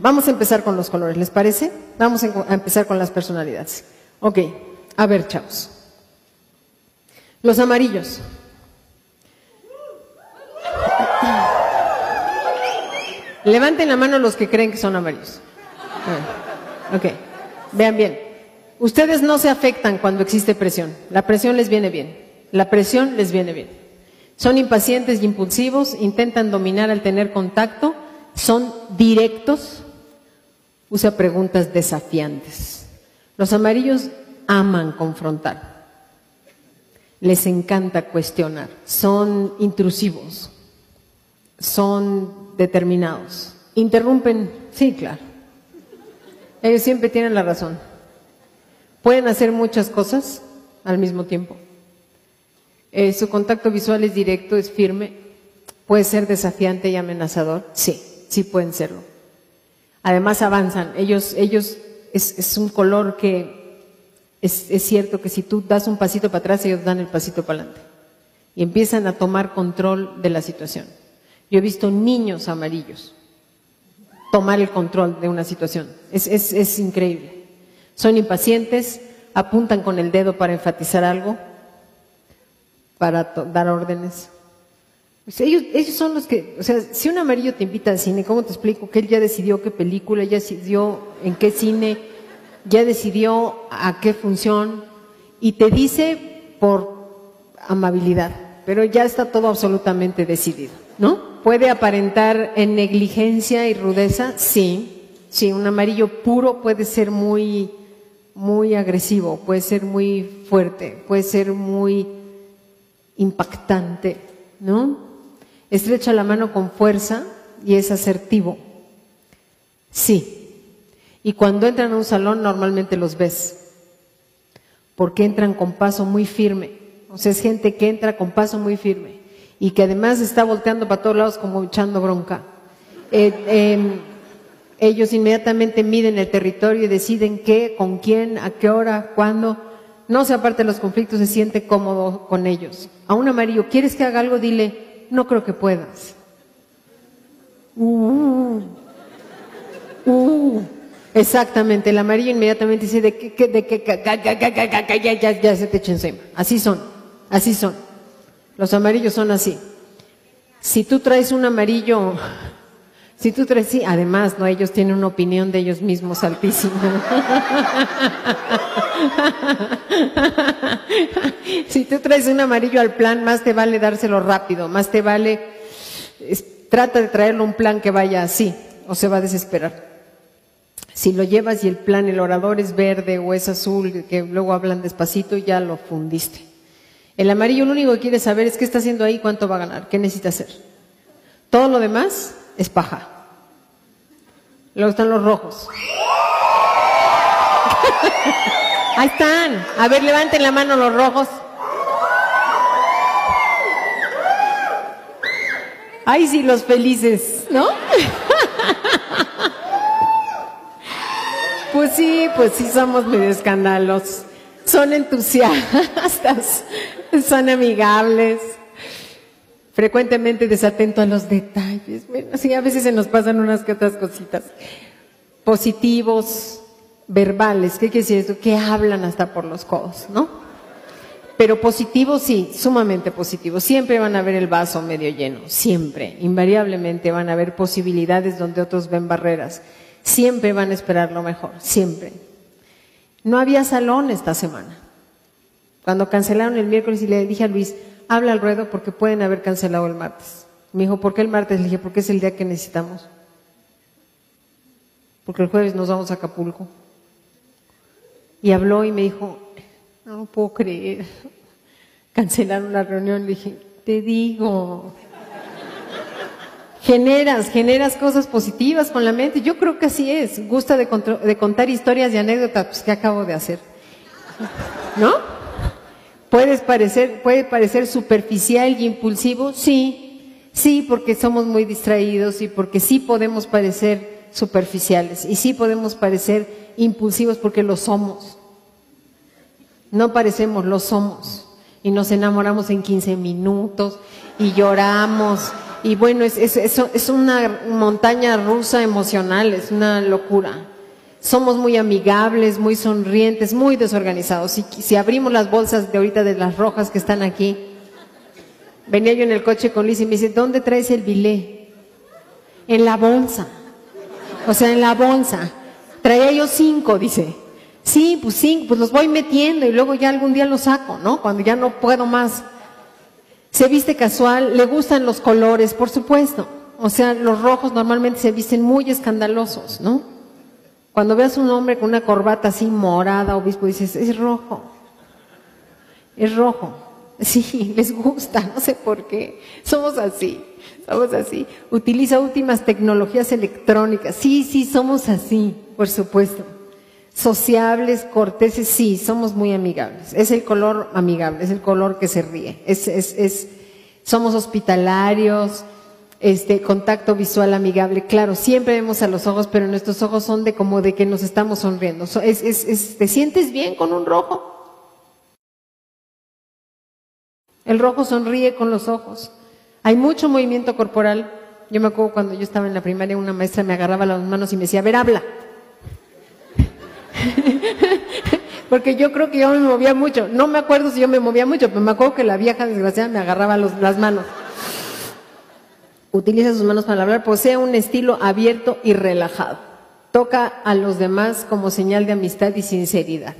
Vamos a empezar con los colores, ¿les parece? Vamos a empezar con las personalidades. Ok, a ver, chavos. Los amarillos. Levanten la mano los que creen que son amarillos. Ok, vean bien. Ustedes no se afectan cuando existe presión. La presión les viene bien. La presión les viene bien. Son impacientes y impulsivos, intentan dominar al tener contacto, son directos, usa preguntas desafiantes. Los amarillos aman confrontar, les encanta cuestionar, son intrusivos, son determinados, interrumpen, sí, claro. Ellos siempre tienen la razón. Pueden hacer muchas cosas al mismo tiempo. Eh, su contacto visual es directo, es firme. Puede ser desafiante y amenazador. Sí, sí pueden serlo. Además avanzan. Ellos, ellos es, es un color que es, es cierto que si tú das un pasito para atrás, ellos dan el pasito para adelante. Y empiezan a tomar control de la situación. Yo he visto niños amarillos tomar el control de una situación. Es, es, es increíble. Son impacientes, apuntan con el dedo para enfatizar algo, para dar órdenes. Pues ellos, ellos son los que, o sea, si un amarillo te invita al cine, ¿cómo te explico? Que él ya decidió qué película, ya decidió en qué cine, ya decidió a qué función, y te dice por amabilidad, pero ya está todo absolutamente decidido, ¿no? ¿Puede aparentar en negligencia y rudeza? Sí. Sí, un amarillo puro puede ser muy, muy agresivo, puede ser muy fuerte, puede ser muy impactante, ¿no? Estrecha la mano con fuerza y es asertivo. Sí. Y cuando entran a un salón normalmente los ves, porque entran con paso muy firme. O sea, es gente que entra con paso muy firme y que además está volteando para todos lados como echando bronca. Eh, em, ellos inmediatamente miden el territorio y deciden qué, con quién, a qué hora, cuándo. No se aparte de los conflictos, se siente cómodo con ellos. A un amarillo, ¿quieres que haga algo? Dile, no creo que puedas. Uh, uh, exactamente, el amarillo inmediatamente dice de que, de que, ya, ya, ya se te echa encima. Así son, así son. Los amarillos son así. Si tú traes un amarillo, si tú traes, sí, además, ¿no? Ellos tienen una opinión de ellos mismos altísima. si tú traes un amarillo al plan, más te vale dárselo rápido, más te vale, trata de traerlo un plan que vaya así, o se va a desesperar. Si lo llevas y el plan, el orador es verde o es azul, que luego hablan despacito, ya lo fundiste. El amarillo lo único que quiere saber es qué está haciendo ahí, cuánto va a ganar, qué necesita hacer. Todo lo demás es paja. Luego están los rojos. ahí están. A ver, levanten la mano los rojos. Ay, sí, los felices, ¿no? pues sí, pues sí somos medio escándalos. Son entusiastas, son amigables, frecuentemente desatentos a los detalles. Bueno, sí, a veces se nos pasan unas que otras cositas. Positivos, verbales, ¿qué quiere decir eso? Que hablan hasta por los codos, ¿no? Pero positivos sí, sumamente positivos. Siempre van a ver el vaso medio lleno, siempre, invariablemente van a haber posibilidades donde otros ven barreras. Siempre van a esperar lo mejor, siempre. No había salón esta semana. Cuando cancelaron el miércoles y le dije a Luis, habla al ruedo porque pueden haber cancelado el martes. Me dijo, ¿por qué el martes? Le dije, porque es el día que necesitamos. Porque el jueves nos vamos a Acapulco. Y habló y me dijo, no puedo creer. Cancelaron la reunión. Le dije, te digo. Generas, generas cosas positivas con la mente. Yo creo que así es. Gusta de, contar historias y anécdotas pues, que acabo de hacer. ¿No? ¿Puedes parecer, ¿Puede parecer superficial y impulsivo? Sí, sí, porque somos muy distraídos y porque sí podemos parecer superficiales y sí podemos parecer impulsivos porque lo somos. No parecemos, lo somos. Y nos enamoramos en 15 minutos y lloramos. Y bueno, es, es, es una montaña rusa emocional, es una locura. Somos muy amigables, muy sonrientes, muy desorganizados. Si, si abrimos las bolsas de ahorita de las rojas que están aquí, venía yo en el coche con Liz y me dice, ¿dónde traes el bilé? En la bolsa. O sea, en la bolsa. Traía yo cinco, dice. Sí, pues sí, pues los voy metiendo y luego ya algún día los saco, ¿no? Cuando ya no puedo más. Se viste casual, le gustan los colores, por supuesto. O sea, los rojos normalmente se visten muy escandalosos, ¿no? Cuando veas un hombre con una corbata así morada, obispo, dices, es rojo. Es rojo. Sí, les gusta, no sé por qué. Somos así, somos así. Utiliza últimas tecnologías electrónicas. Sí, sí, somos así, por supuesto sociables, corteses, sí, somos muy amigables. Es el color amigable, es el color que se ríe. Es, es, es, somos hospitalarios, este, contacto visual amigable. Claro, siempre vemos a los ojos, pero nuestros ojos son de como de que nos estamos sonriendo. Es, es, ¿Te sientes bien con un rojo? El rojo sonríe con los ojos. Hay mucho movimiento corporal. Yo me acuerdo cuando yo estaba en la primaria, una maestra me agarraba las manos y me decía, a ver, habla. Porque yo creo que yo me movía mucho. No me acuerdo si yo me movía mucho, pero me acuerdo que la vieja desgraciada me agarraba las manos. Utiliza sus manos para hablar, posee un estilo abierto y relajado. Toca a los demás como señal de amistad y sinceridad.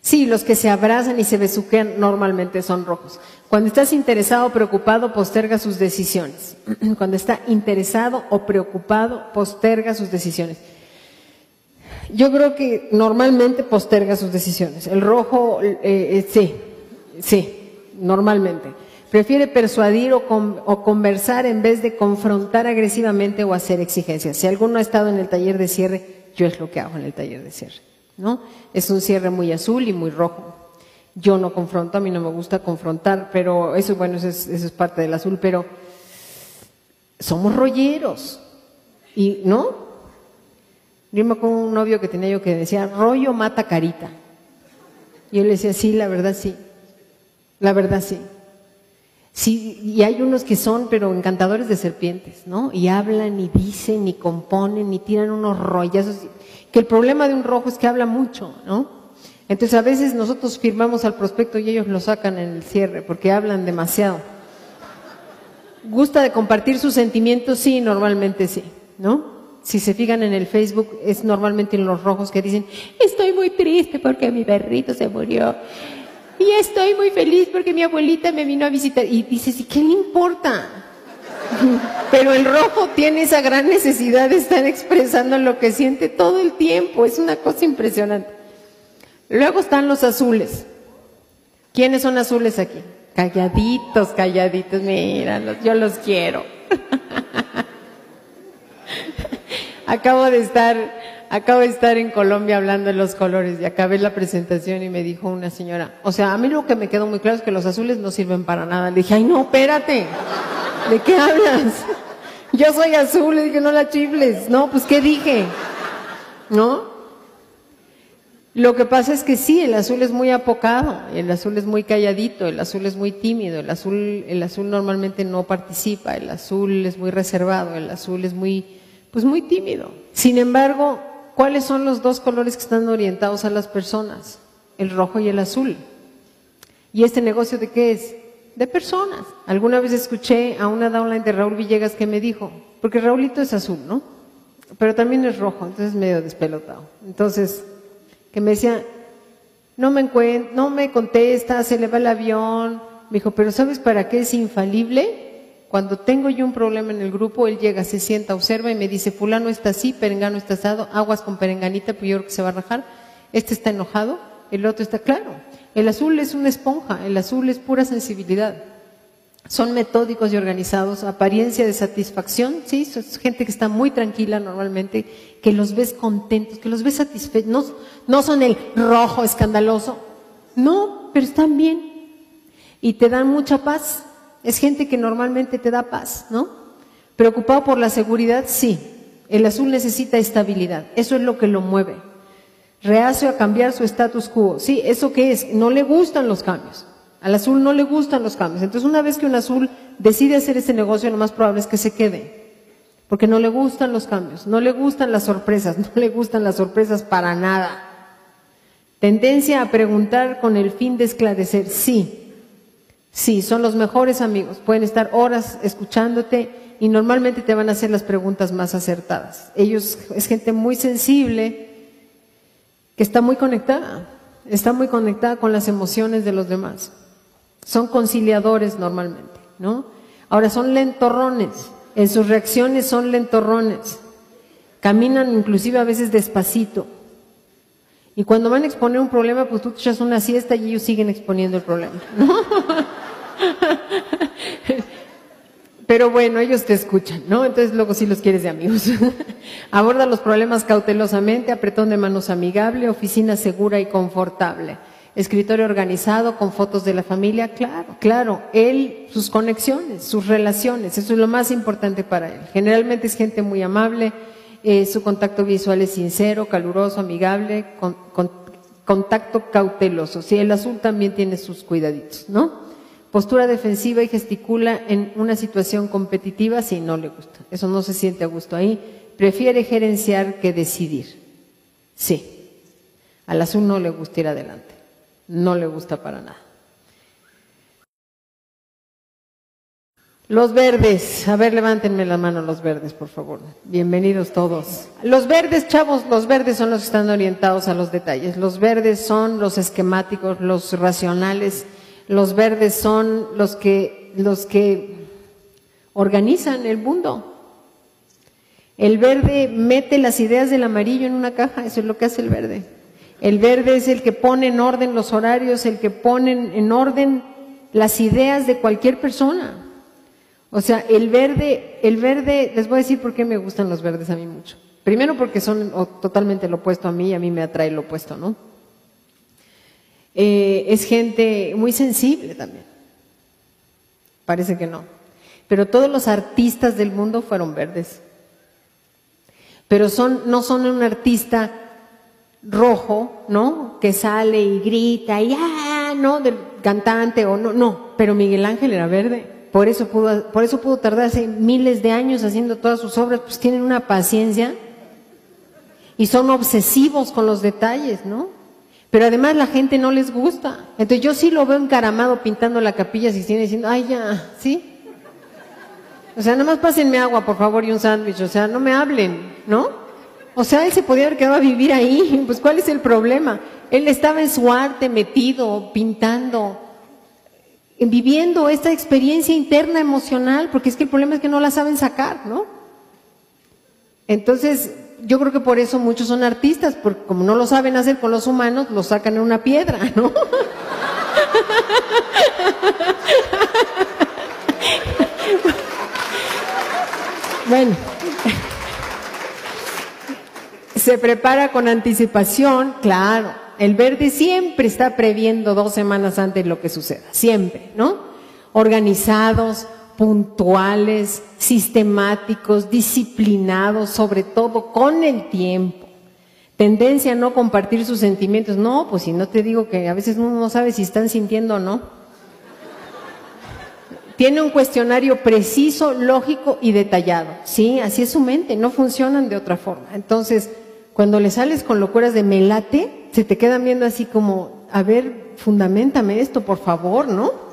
Sí, los que se abrazan y se besuquean normalmente son rojos. Cuando estás interesado o preocupado, posterga sus decisiones. Cuando está interesado o preocupado, posterga sus decisiones. Yo creo que normalmente posterga sus decisiones. El rojo, eh, eh, sí, sí, normalmente. Prefiere persuadir o, o, conversar en vez de confrontar agresivamente o hacer exigencias. Si alguno ha estado en el taller de cierre, yo es lo que hago en el taller de cierre. ¿no? Es un cierre muy azul y muy rojo. Yo no confronto, a mí no me gusta confrontar, pero eso, bueno, eso es, eso es parte del azul, pero somos rolleros. Y, ¿no? Yo me acuerdo un novio que tenía yo que decía, rollo mata carita. Y yo le decía, sí, la verdad sí. La verdad sí. Sí, y hay unos que son, pero encantadores de serpientes, ¿no? Y hablan, y dicen, y componen, y tiran unos rollazos. Que el problema de un rojo es que habla mucho, ¿no? Entonces a veces nosotros firmamos al prospecto y ellos lo sacan en el cierre porque hablan demasiado. ¿Gusta de compartir sus sentimientos? Sí, normalmente sí, ¿no? Si se fijan en el Facebook, es normalmente en los rojos que dicen, estoy muy triste porque mi perrito se murió. Y estoy muy feliz porque mi abuelita me vino a visitar. Y dices, ¿y qué le importa? Pero el rojo tiene esa gran necesidad de estar expresando lo que siente todo el tiempo. Es una cosa impresionante. Luego están los azules. ¿Quiénes son azules aquí? Calladitos, calladitos. Mira, yo los quiero. acabo de estar, acabo de estar en Colombia hablando de los colores y acabé la presentación y me dijo una señora, o sea, a mí lo que me quedó muy claro es que los azules no sirven para nada. Le dije, ay no, espérate, ¿de qué hablas? Yo soy azul, le dije, no la chifles. No, pues ¿qué dije? ¿No? Lo que pasa es que sí, el azul es muy apocado, el azul es muy calladito, el azul es muy tímido, el azul, el azul normalmente no participa, el azul es muy reservado, el azul es muy pues muy tímido. Sin embargo, ¿cuáles son los dos colores que están orientados a las personas? El rojo y el azul. ¿Y este negocio de qué es? De personas. Alguna vez escuché a una downline de Raúl Villegas que me dijo, porque Raúlito es azul, ¿no? Pero también es rojo, entonces medio despelotado. Entonces, que me decía, no me no me contesta, se le va el avión. Me dijo, pero ¿sabes para qué es infalible? Cuando tengo yo un problema en el grupo, él llega, se sienta, observa y me dice, fulano está así, perengano está asado, aguas con perenganita, pues yo creo que se va a rajar. Este está enojado, el otro está claro. El azul es una esponja, el azul es pura sensibilidad. Son metódicos y organizados, apariencia de satisfacción, sí, es gente que está muy tranquila normalmente, que los ves contentos, que los ves satisfechos, no, no son el rojo escandaloso, no, pero están bien y te dan mucha paz. Es gente que normalmente te da paz, ¿no? Preocupado por la seguridad, sí. El azul necesita estabilidad, eso es lo que lo mueve. Reacio a cambiar su status quo, sí, ¿eso qué es? No le gustan los cambios. Al azul no le gustan los cambios. Entonces, una vez que un azul decide hacer ese negocio, lo más probable es que se quede. Porque no le gustan los cambios, no le gustan las sorpresas, no le gustan las sorpresas para nada. Tendencia a preguntar con el fin de esclarecer, sí. Sí, son los mejores amigos. Pueden estar horas escuchándote y normalmente te van a hacer las preguntas más acertadas. Ellos es gente muy sensible que está muy conectada, está muy conectada con las emociones de los demás. Son conciliadores normalmente, ¿no? Ahora son lentorrones, en sus reacciones son lentorrones. Caminan inclusive a veces despacito. Y cuando van a exponer un problema, pues tú te echas una siesta y ellos siguen exponiendo el problema. ¿no? Pero bueno, ellos te escuchan, ¿no? Entonces luego sí los quieres de amigos. Aborda los problemas cautelosamente, apretón de manos amigable, oficina segura y confortable escritorio organizado con fotos de la familia, claro, claro, él, sus conexiones, sus relaciones, eso es lo más importante para él. Generalmente es gente muy amable, eh, su contacto visual es sincero, caluroso, amigable, con, contacto cauteloso. Sí, el azul también tiene sus cuidaditos, ¿no? Postura defensiva y gesticula en una situación competitiva, si no le gusta. Eso no se siente a gusto ahí. Prefiere gerenciar que decidir. Sí. Al azul no le gusta ir adelante no le gusta para nada. Los verdes, a ver, levántenme la mano los verdes, por favor. Bienvenidos todos. Los verdes, chavos, los verdes son los que están orientados a los detalles. Los verdes son los esquemáticos, los racionales. Los verdes son los que, los que organizan el mundo. El verde mete las ideas del amarillo en una caja, eso es lo que hace el verde. El verde es el que pone en orden los horarios, el que pone en orden las ideas de cualquier persona. O sea, el verde, el verde, les voy a decir por qué me gustan los verdes a mí mucho. Primero porque son totalmente lo opuesto a mí y a mí me atrae lo opuesto, ¿no? Eh, es gente muy sensible también. Parece que no. Pero todos los artistas del mundo fueron verdes. Pero son, no son un artista rojo, ¿no? Que sale y grita y ah, no, del cantante o no, no, pero Miguel Ángel era verde. Por eso pudo, por eso pudo tardarse miles de años haciendo todas sus obras, pues tienen una paciencia y son obsesivos con los detalles, ¿no? Pero además la gente no les gusta. Entonces yo sí lo veo encaramado pintando la capilla si tiene diciendo, ay ya, ¿sí? O sea, nada más pásenme agua, por favor, y un sándwich, o sea, no me hablen, ¿no? O sea, él se podía haber quedado a vivir ahí. Pues, ¿cuál es el problema? Él estaba en su arte metido, pintando, viviendo esta experiencia interna emocional, porque es que el problema es que no la saben sacar, ¿no? Entonces, yo creo que por eso muchos son artistas, porque como no lo saben hacer con los humanos, lo sacan en una piedra, ¿no? bueno. Se prepara con anticipación, claro. El verde siempre está previendo dos semanas antes lo que suceda, siempre, ¿no? Organizados, puntuales, sistemáticos, disciplinados, sobre todo con el tiempo. Tendencia a no compartir sus sentimientos. No, pues si no te digo que a veces uno no sabe si están sintiendo o no. Tiene un cuestionario preciso, lógico y detallado. Sí, así es su mente, no funcionan de otra forma. Entonces, cuando le sales con locuras de melate, se te quedan viendo así como, a ver, fundamentame esto, por favor, ¿no?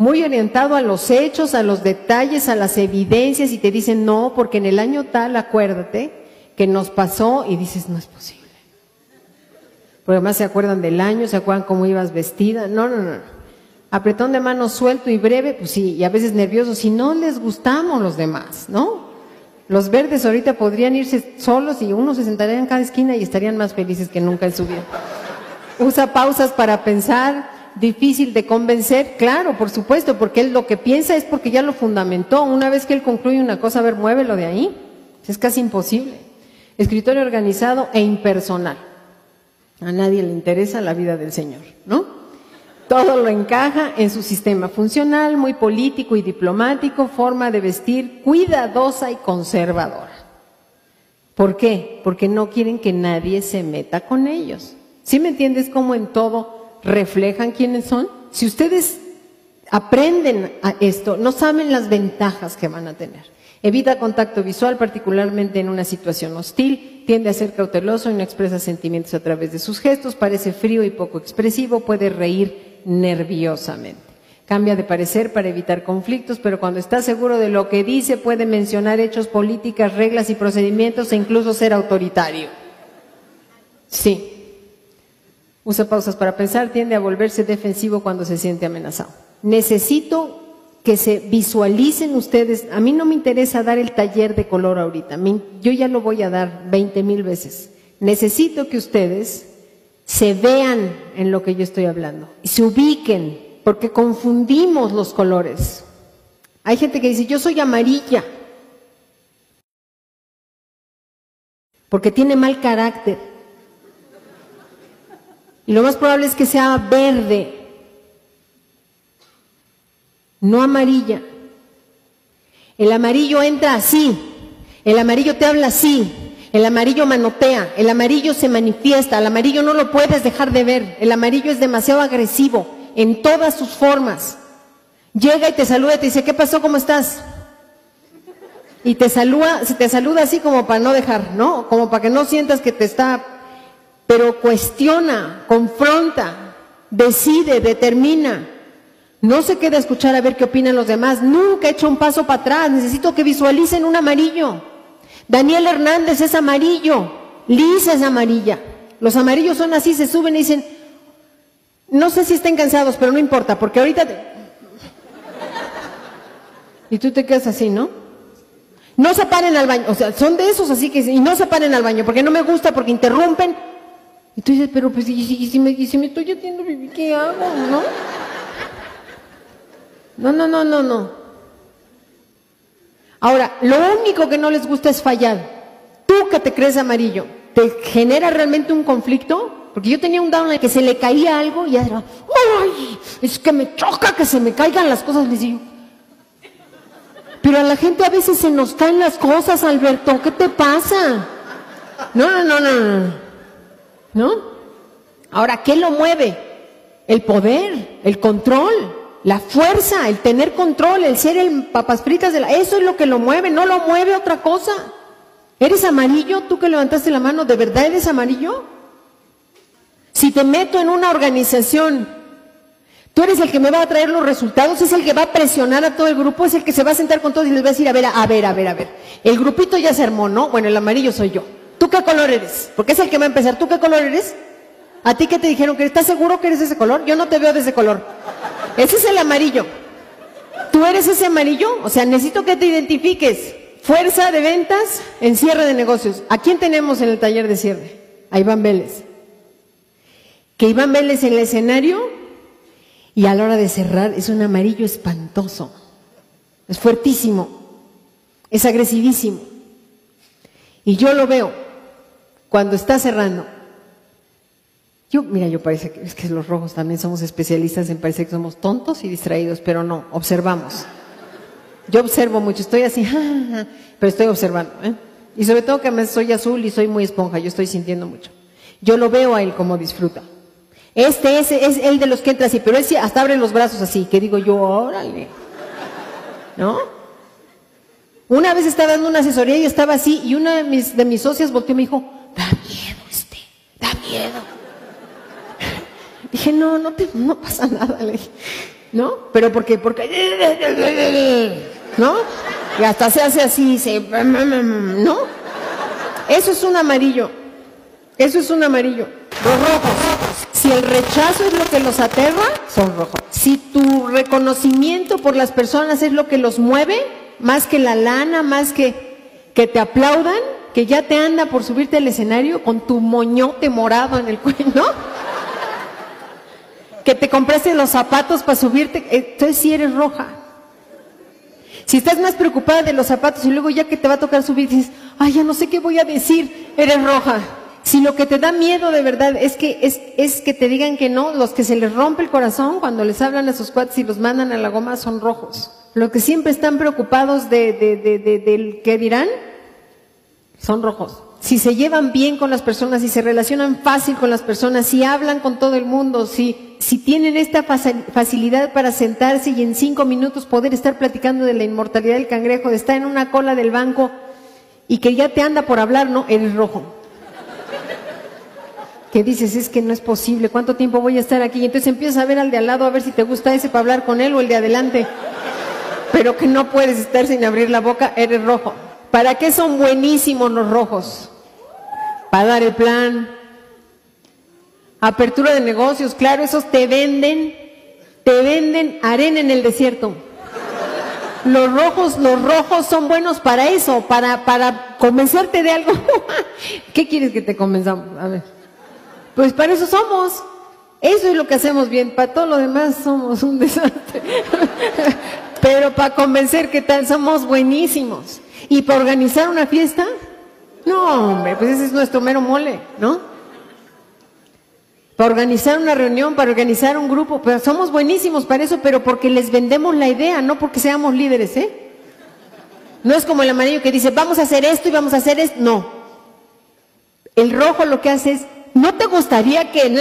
Muy orientado a los hechos, a los detalles, a las evidencias y te dicen, no, porque en el año tal, acuérdate, que nos pasó y dices, no es posible. Porque además se acuerdan del año, se acuerdan cómo ibas vestida. No, no, no. Apretón de mano suelto y breve, pues sí, y a veces nervioso, si no les gustamos los demás, ¿no? Los verdes ahorita podrían irse solos y uno se sentaría en cada esquina y estarían más felices que nunca en su vida. Usa pausas para pensar, difícil de convencer, claro, por supuesto, porque él lo que piensa es porque ya lo fundamentó. Una vez que él concluye una cosa, a ver, muévelo de ahí. Es casi imposible. Escritorio organizado e impersonal. A nadie le interesa la vida del Señor, ¿no? Todo lo encaja en su sistema funcional, muy político y diplomático, forma de vestir cuidadosa y conservadora. ¿Por qué? Porque no quieren que nadie se meta con ellos. ¿Sí me entiendes cómo en todo reflejan quiénes son? Si ustedes aprenden a esto, no saben las ventajas que van a tener. Evita contacto visual, particularmente en una situación hostil, tiende a ser cauteloso y no expresa sentimientos a través de sus gestos, parece frío y poco expresivo, puede reír nerviosamente. Cambia de parecer para evitar conflictos, pero cuando está seguro de lo que dice puede mencionar hechos, políticas, reglas y procedimientos e incluso ser autoritario. Sí. Usa pausas para pensar, tiende a volverse defensivo cuando se siente amenazado. Necesito que se visualicen ustedes. A mí no me interesa dar el taller de color ahorita. Yo ya lo voy a dar 20 mil veces. Necesito que ustedes se vean en lo que yo estoy hablando y se ubiquen, porque confundimos los colores. Hay gente que dice, yo soy amarilla, porque tiene mal carácter. Y lo más probable es que sea verde no amarilla. El amarillo entra así, el amarillo te habla así, el amarillo manotea, el amarillo se manifiesta, el amarillo no lo puedes dejar de ver, el amarillo es demasiado agresivo en todas sus formas. Llega y te saluda y te dice, ¿qué pasó? ¿Cómo estás? Y te saluda, te saluda así como para no dejar, ¿no? Como para que no sientas que te está, pero cuestiona, confronta, decide, determina. No se queda a escuchar a ver qué opinan los demás. Nunca hecho un paso para atrás. Necesito que visualicen un amarillo. Daniel Hernández es amarillo. Lisa es amarilla. Los amarillos son así, se suben y dicen, no sé si estén cansados, pero no importa, porque ahorita... Y tú te quedas así, ¿no? No se paren al baño, o sea, son de esos así que... Y no se paren al baño, porque no me gusta, porque interrumpen. Y tú dices, pero pues, ¿y, si, me, y si me estoy haciendo qué hago, no? No, no, no, no, no. Ahora, lo único que no les gusta es fallar. Tú que te crees amarillo, ¿te genera realmente un conflicto? Porque yo tenía un down en el que se le caía algo y era, ¡ay! Es que me choca que se me caigan las cosas, les digo. Pero a la gente a veces se nos caen las cosas, Alberto, ¿qué te pasa? No, no, no, no, no. ¿No? Ahora, ¿qué lo mueve? El poder, el control. La fuerza, el tener control, el ser el papas fritas de la... Eso es lo que lo mueve, no lo mueve otra cosa. ¿Eres amarillo? Tú que levantaste la mano, ¿de verdad eres amarillo? Si te meto en una organización, tú eres el que me va a traer los resultados, es el que va a presionar a todo el grupo, es el que se va a sentar con todos y les va a decir, a ver, a ver, a ver, a ver. El grupito ya se armó, ¿no? Bueno, el amarillo soy yo. ¿Tú qué color eres? Porque es el que va a empezar. ¿Tú qué color eres? ¿A ti qué te dijeron? ¿Que ¿Estás seguro que eres ese color? Yo no te veo de ese color. Ese es el amarillo. ¿Tú eres ese amarillo? O sea, necesito que te identifiques. Fuerza de ventas en cierre de negocios. ¿A quién tenemos en el taller de cierre? A Iván Vélez. Que Iván Vélez en el escenario y a la hora de cerrar es un amarillo espantoso. Es fuertísimo. Es agresivísimo. Y yo lo veo cuando está cerrando yo, mira, yo parece que es que los rojos también somos especialistas en parecer que somos tontos y distraídos, pero no, observamos. Yo observo mucho, estoy así, pero estoy observando. ¿eh? Y sobre todo que soy azul y soy muy esponja, yo estoy sintiendo mucho. Yo lo veo a él como disfruta. Este es, es el de los que entra así, pero él hasta abre los brazos así, que digo yo, órale. ¿No? Una vez estaba dando una asesoría y estaba así, y una de mis, de mis socias volteó y me dijo, da miedo este, da miedo. Dije, no, no, te, no pasa nada, le ¿no? Pero porque, porque, ¿no? Y hasta se hace así, se, ¿no? Eso es un amarillo. Eso es un amarillo. Los rojos. Si el rechazo es lo que los aterra, son rojos. Si tu reconocimiento por las personas es lo que los mueve, más que la lana, más que que te aplaudan, que ya te anda por subirte al escenario con tu moñote morado en el cuello, que te compraste los zapatos para subirte, entonces sí eres roja. Si estás más preocupada de los zapatos y luego ya que te va a tocar subir dices, ay, ya no sé qué voy a decir, eres roja. Si lo que te da miedo de verdad es que, es, es que te digan que no, los que se les rompe el corazón cuando les hablan a sus cuates y los mandan a la goma son rojos. Los que siempre están preocupados de, de, de, de del qué dirán, son rojos. Si se llevan bien con las personas, si se relacionan fácil con las personas, si hablan con todo el mundo, si, si tienen esta facilidad para sentarse y en cinco minutos poder estar platicando de la inmortalidad del cangrejo, de estar en una cola del banco y que ya te anda por hablar, no, eres rojo. Que dices, es que no es posible, ¿cuánto tiempo voy a estar aquí? Y entonces empiezas a ver al de al lado a ver si te gusta ese para hablar con él o el de adelante. Pero que no puedes estar sin abrir la boca, eres rojo. ¿Para qué son buenísimos los rojos? Para dar el plan. Apertura de negocios, claro, esos te venden, te venden arena en el desierto. Los rojos, los rojos son buenos para eso, para, para convencerte de algo. ¿Qué quieres que te convenzamos? A ver. Pues para eso somos. Eso es lo que hacemos bien. Para todo lo demás somos un desastre. Pero para convencer que tal somos buenísimos. ¿Y para organizar una fiesta? No, hombre, pues ese es nuestro mero mole, ¿no? Para organizar una reunión, para organizar un grupo, pues somos buenísimos para eso, pero porque les vendemos la idea, no porque seamos líderes, ¿eh? No es como el amarillo que dice, vamos a hacer esto y vamos a hacer esto. No. El rojo lo que hace es, ¿no te gustaría que...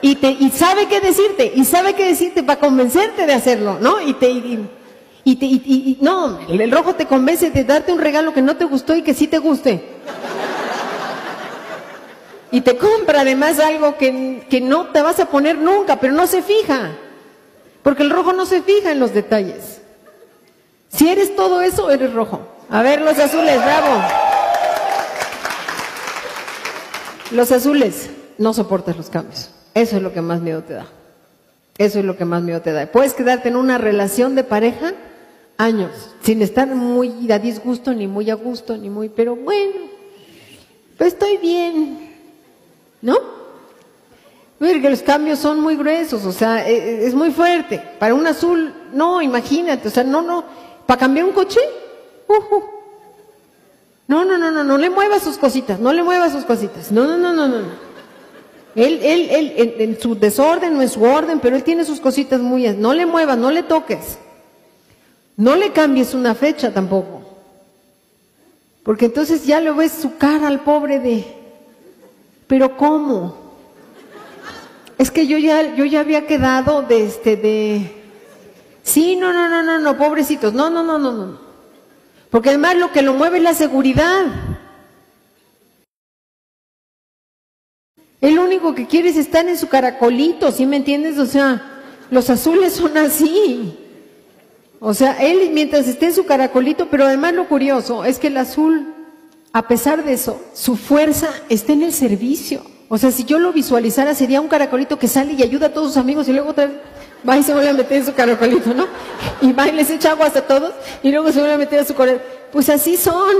Y, te, y sabe qué decirte, y sabe qué decirte para convencerte de hacerlo, ¿no? Y te... Y, te, y, no, el rojo te convence de darte un regalo que no te gustó y que sí te guste. Y te compra además algo que, que no te vas a poner nunca, pero no se fija. Porque el rojo no se fija en los detalles. Si eres todo eso, eres rojo. A ver, los azules, bravo. Los azules, no soportas los cambios. Eso es lo que más miedo te da. Eso es lo que más miedo te da. Puedes quedarte en una relación de pareja años, sin estar muy a disgusto, ni muy a gusto, ni muy, pero bueno, pues estoy bien, ¿no? Porque los cambios son muy gruesos, o sea, e, e, es muy fuerte. Para un azul, no, imagínate, o sea, no, no, para cambiar un coche, no, no, no, no, no le mueva sus cositas, no le mueva sus cositas, no, no, no, no, no. Él, él, él, en, su desorden no es su orden, pero él tiene sus cositas muy, no le muevas, no le toques. No le cambies una fecha tampoco. Porque entonces ya le ves su cara al pobre de, pero ¿cómo? Es que yo ya, yo ya había quedado de este, de, sí, no, no, no, no, no, pobrecitos, no, no, no, no, no. Porque además lo que lo mueve es la seguridad. El único que quiere es estar en su caracolito, ¿sí me entiendes? O sea, los azules son así. O sea, él mientras esté en su caracolito, pero además lo curioso es que el azul, a pesar de eso, su fuerza está en el servicio. O sea, si yo lo visualizara, sería un caracolito que sale y ayuda a todos sus amigos y luego otra vez va y se vuelve a meter en su caracolito, ¿no? Y va y les echa agua hasta todos y luego se vuelve a meter a su corazón. Pues así son.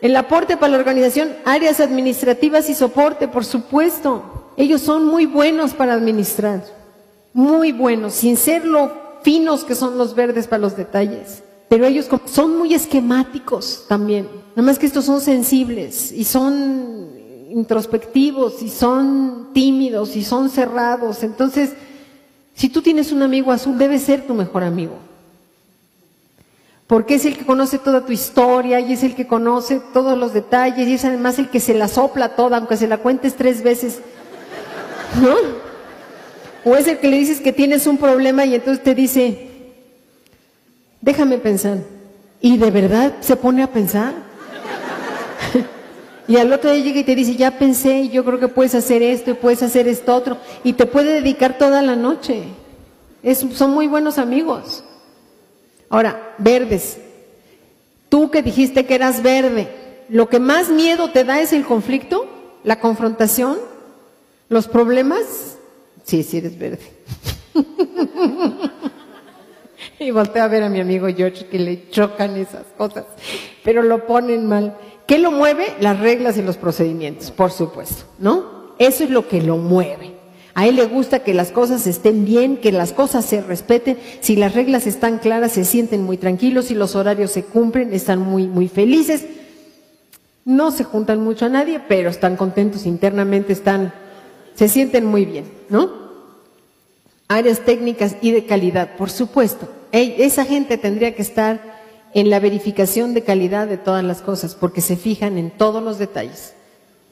El aporte para la organización, áreas administrativas y soporte, por supuesto. Ellos son muy buenos para administrar. Muy buenos, sin serlo finos que son los verdes para los detalles. Pero ellos son muy esquemáticos también. Nada más que estos son sensibles y son introspectivos y son tímidos y son cerrados. Entonces, si tú tienes un amigo azul, debe ser tu mejor amigo. Porque es el que conoce toda tu historia y es el que conoce todos los detalles y es además el que se la sopla toda, aunque se la cuentes tres veces. ¿No? O es el que le dices que tienes un problema y entonces te dice, déjame pensar. Y de verdad se pone a pensar. y al otro día llega y te dice, ya pensé y yo creo que puedes hacer esto y puedes hacer esto otro. Y te puede dedicar toda la noche. son muy buenos amigos. Ahora, verdes. Tú que dijiste que eras verde, lo que más miedo te da es el conflicto, la confrontación, los problemas. Sí, sí eres verde. y volteo a ver a mi amigo George que le chocan esas cosas, pero lo ponen mal. ¿Qué lo mueve? Las reglas y los procedimientos, por supuesto, ¿no? Eso es lo que lo mueve. A él le gusta que las cosas estén bien, que las cosas se respeten. Si las reglas están claras, se sienten muy tranquilos. Si los horarios se cumplen, están muy, muy felices. No se juntan mucho a nadie, pero están contentos internamente, están, se sienten muy bien, ¿no? Áreas técnicas y de calidad, por supuesto. esa gente tendría que estar en la verificación de calidad de todas las cosas, porque se fijan en todos los detalles.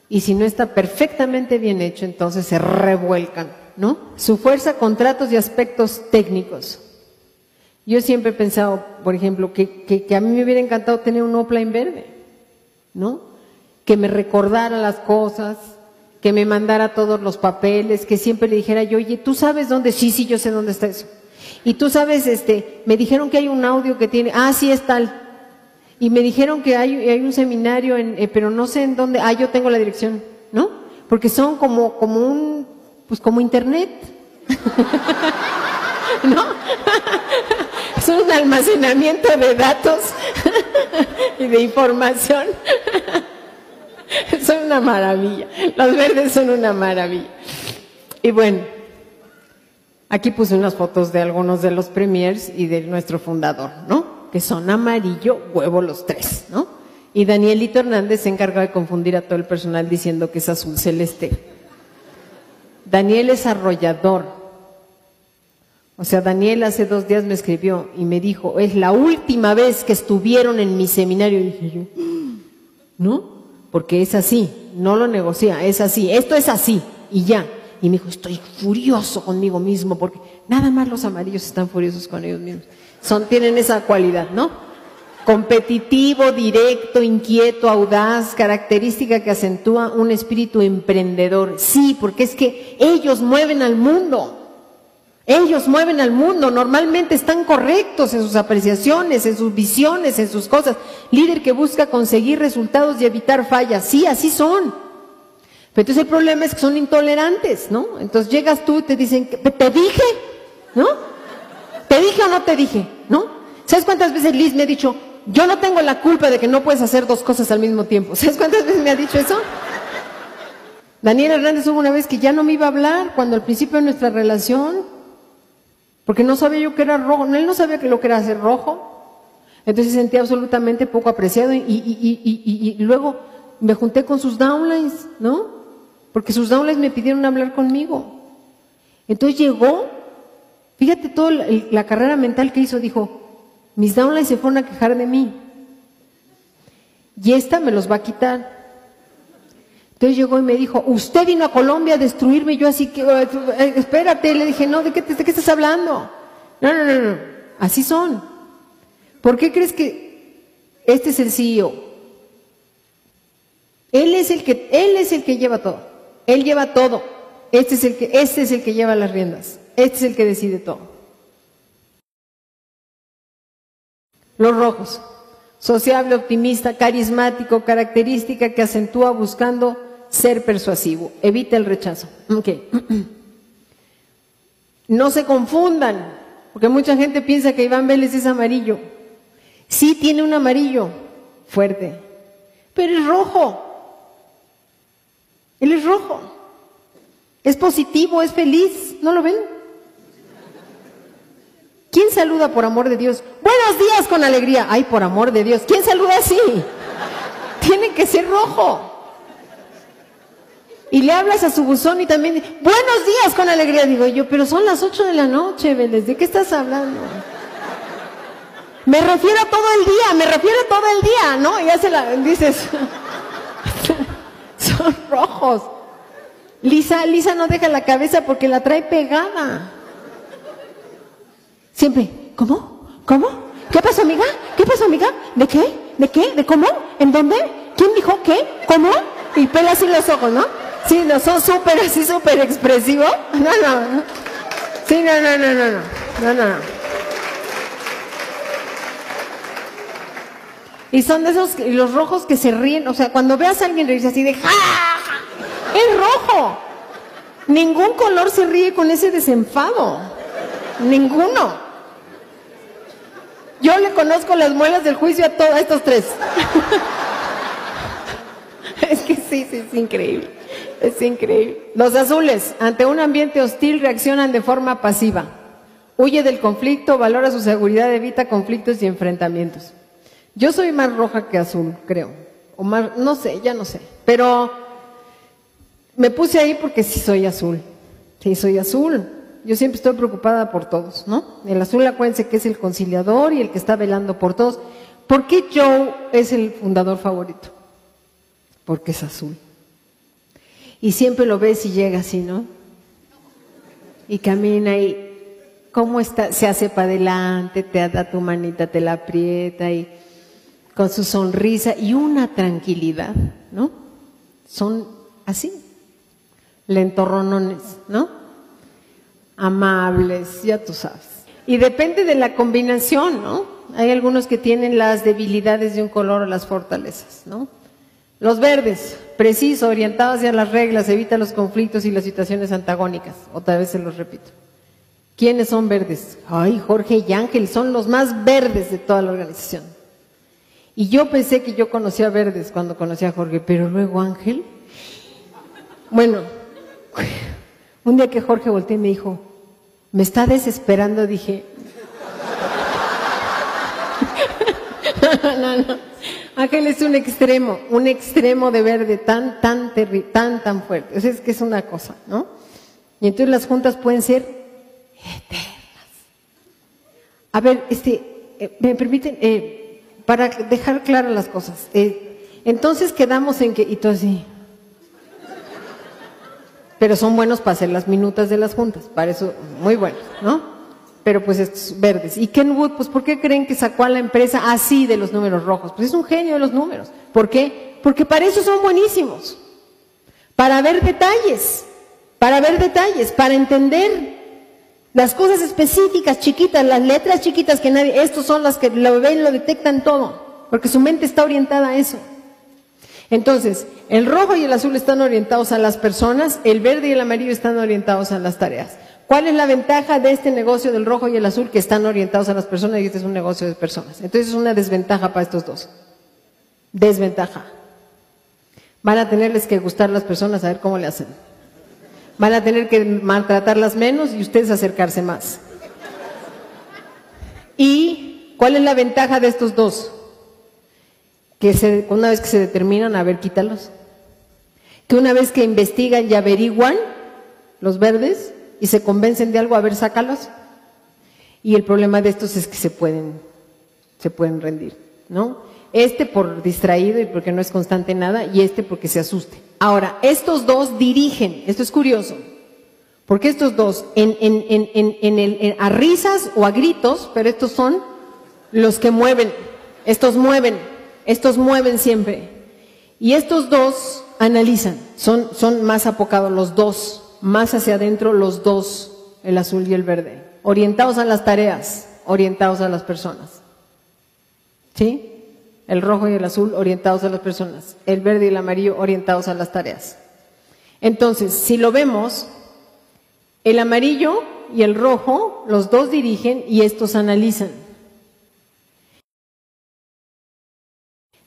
Y si no está perfectamente bien hecho, entonces se revuelcan, ¿no? Su fuerza, contratos y aspectos técnicos. Yo siempre he pensado, por ejemplo, que, a mí me hubiera encantado tener un offline verde, ¿no? Que me recordara las cosas, que me mandara todos los papeles, que siempre le dijera yo, oye, ¿tú sabes dónde? Sí, sí, yo sé dónde está eso. Y tú sabes, este, me dijeron que hay un audio que tiene, ah, sí es tal. Y me dijeron que hay, hay un seminario, en, eh, pero no sé en dónde. Ah, yo tengo la dirección, ¿no? Porque son como, como un, pues como internet. ¿No? son un almacenamiento de datos y de información. son una maravilla. Los verdes son una maravilla. Y bueno, aquí puse unas fotos de algunos de los premiers y de nuestro fundador, ¿no? que son amarillo huevo los tres, ¿no? Y Danielito Hernández se encarga de confundir a todo el personal diciendo que es azul celeste. Daniel es arrollador. O sea, Daniel hace dos días me escribió y me dijo, es la última vez que estuvieron en mi seminario. Y dije yo, ¿no? Porque es así, no lo negocia, es así, esto es así y ya. Y me dijo, estoy furioso conmigo mismo porque nada más los amarillos están furiosos con ellos mismos son, tienen esa cualidad, ¿no? Competitivo, directo, inquieto, audaz, característica que acentúa un espíritu emprendedor. Sí, porque es que ellos mueven al mundo. Ellos mueven al mundo, normalmente están correctos en sus apreciaciones, en sus visiones, en sus cosas. Líder que busca conseguir resultados y evitar fallas. Sí, así son. Pero entonces el problema es que son intolerantes, ¿no? Entonces llegas tú y te dicen, te dije, ¿no? ¿Te dije o no te dije? ¿No? ¿Sabes cuántas veces Liz me ha dicho, yo no tengo la culpa de que no puedes hacer dos cosas al mismo tiempo? ¿Sabes cuántas veces me ha dicho eso? Daniel Hernández hubo una vez que ya no me iba a hablar cuando al principio de nuestra relación, porque no sabía yo que era rojo, él no sabía que lo que era hacer rojo, entonces se sentía absolutamente poco apreciado y, luego me junté con sus downlines, ¿no? Porque sus downlines me pidieron hablar conmigo. Entonces llegó Fíjate toda la, carrera mental que hizo, dijo, mis downlines se fueron a quejar de mí. Y esta me los va a quitar. Entonces llegó y me dijo, usted vino a Colombia a destruirme. Yo así que, eh, espérate, le dije, no, ¿de qué, ¿de qué estás hablando? No, no, no, no, así son. ¿Por qué crees que este es el CEO? Él es el que, él es el que lleva todo. Él lleva todo. Este es el que, este es el que lleva las riendas. Este es el que decide todo. Los rojos. Sociable, optimista, carismático, característica que acentúa buscando ser persuasivo. Evita el rechazo. Okay. No se confundan, porque mucha gente piensa que Iván Vélez es amarillo. Sí tiene un amarillo fuerte, pero es rojo. Él es rojo. Es positivo, es feliz. ¿No lo ven? ¿Quién saluda por amor de Dios? Buenos días con alegría. Ay, por amor de Dios. ¿Quién saluda así? Tiene que ser rojo. Y le hablas a su buzón y también, buenos días con alegría. Digo yo, pero son las ocho de la noche, Vélez. ¿De qué estás hablando? Me refiero a todo el día, me refiero a todo el día, ¿no? Y ya se la dices. son rojos. Lisa, Lisa no deja la cabeza porque la trae pegada. Siempre, ¿cómo? ¿Cómo? ¿Qué pasó, amiga? ¿Qué pasó, amiga? ¿De qué? ¿De qué? ¿De cómo? ¿En dónde? ¿Quién dijo qué? ¿Cómo? Y pela así los ojos, ¿no? Sí, no, son súper así, súper expresivos. No, no. Sí, no, no, no, no, no. No, no. Y son de esos, los rojos que se ríen. O sea, cuando veas a alguien reírse así de ¡Ja! Es rojo. Ningún color se ríe con ese desenfado. Ninguno. Yo le conozco las muelas del juicio a todos estos tres. es que sí, sí, es increíble. Es increíble. Los azules, ante un ambiente hostil, reaccionan de forma pasiva. Huye del conflicto, valora su seguridad, evita conflictos y enfrentamientos. Yo soy más roja que azul, creo. O más, no sé, ya no sé. Pero me puse ahí porque sí soy azul. Sí, soy azul. Yo siempre estoy preocupada por todos, ¿no? El azul, acuérdense que es el conciliador y el que está velando por todos. ¿Por qué Joe es el fundador favorito? Porque es azul. Y siempre lo ves y llega así, ¿no? Y camina y cómo está, se hace para adelante, te da tu manita, te la aprieta y con su sonrisa y una tranquilidad, ¿no? Son así, lentorronones, ¿no? Amables, ya tú sabes. Y depende de la combinación, ¿no? Hay algunos que tienen las debilidades de un color o las fortalezas, ¿no? Los verdes, preciso, orientados hacia las reglas, evita los conflictos y las situaciones antagónicas. Otra vez se los repito. ¿Quiénes son verdes? Ay, Jorge y Ángel son los más verdes de toda la organización. Y yo pensé que yo conocía verdes cuando conocí a Jorge, pero luego Ángel. Bueno, un día que Jorge volteó y me dijo, me está desesperando, dije. no, no. Ángel es un extremo, un extremo de verde tan, tan, tan, tan fuerte. O sea, es que es una cosa, ¿no? Y entonces las juntas pueden ser eternas. A ver, este, eh, me permiten, eh, para dejar claras las cosas. Eh, entonces quedamos en que, y todo así. Pero son buenos para hacer las minutas de las juntas, para eso, muy buenos, ¿no? Pero pues estos verdes. ¿Y Ken Wood, pues por qué creen que sacó a la empresa así de los números rojos? Pues es un genio de los números. ¿Por qué? Porque para eso son buenísimos. Para ver detalles, para ver detalles, para entender las cosas específicas, chiquitas, las letras chiquitas que nadie, estos son las que lo ven, lo detectan todo, porque su mente está orientada a eso. Entonces, el rojo y el azul están orientados a las personas, el verde y el amarillo están orientados a las tareas. ¿Cuál es la ventaja de este negocio del rojo y el azul que están orientados a las personas y este es un negocio de personas? Entonces es una desventaja para estos dos. Desventaja. Van a tenerles que gustar las personas a ver cómo le hacen. Van a tener que maltratarlas menos y ustedes acercarse más. ¿Y cuál es la ventaja de estos dos? Que una vez que se determinan, a ver, quítalos. Que una vez que investigan y averiguan, los verdes, y se convencen de algo, a ver, sácalos. Y el problema de estos es que se pueden, se pueden rendir, ¿no? Este por distraído y porque no es constante nada, y este porque se asuste. Ahora, estos dos dirigen, esto es curioso, porque estos dos, en, en, en, en el, a risas o a gritos, pero estos son los que mueven, estos mueven, estos mueven siempre. Y estos dos analizan, son más apocados los dos, más hacia adentro los dos, el azul y el verde, orientados a las tareas, orientados a las personas. ¿Sí? El rojo y el azul orientados a las personas, el verde y el amarillo orientados a las tareas. Entonces, si lo vemos, el amarillo y el rojo, los dos dirigen y estos analizan.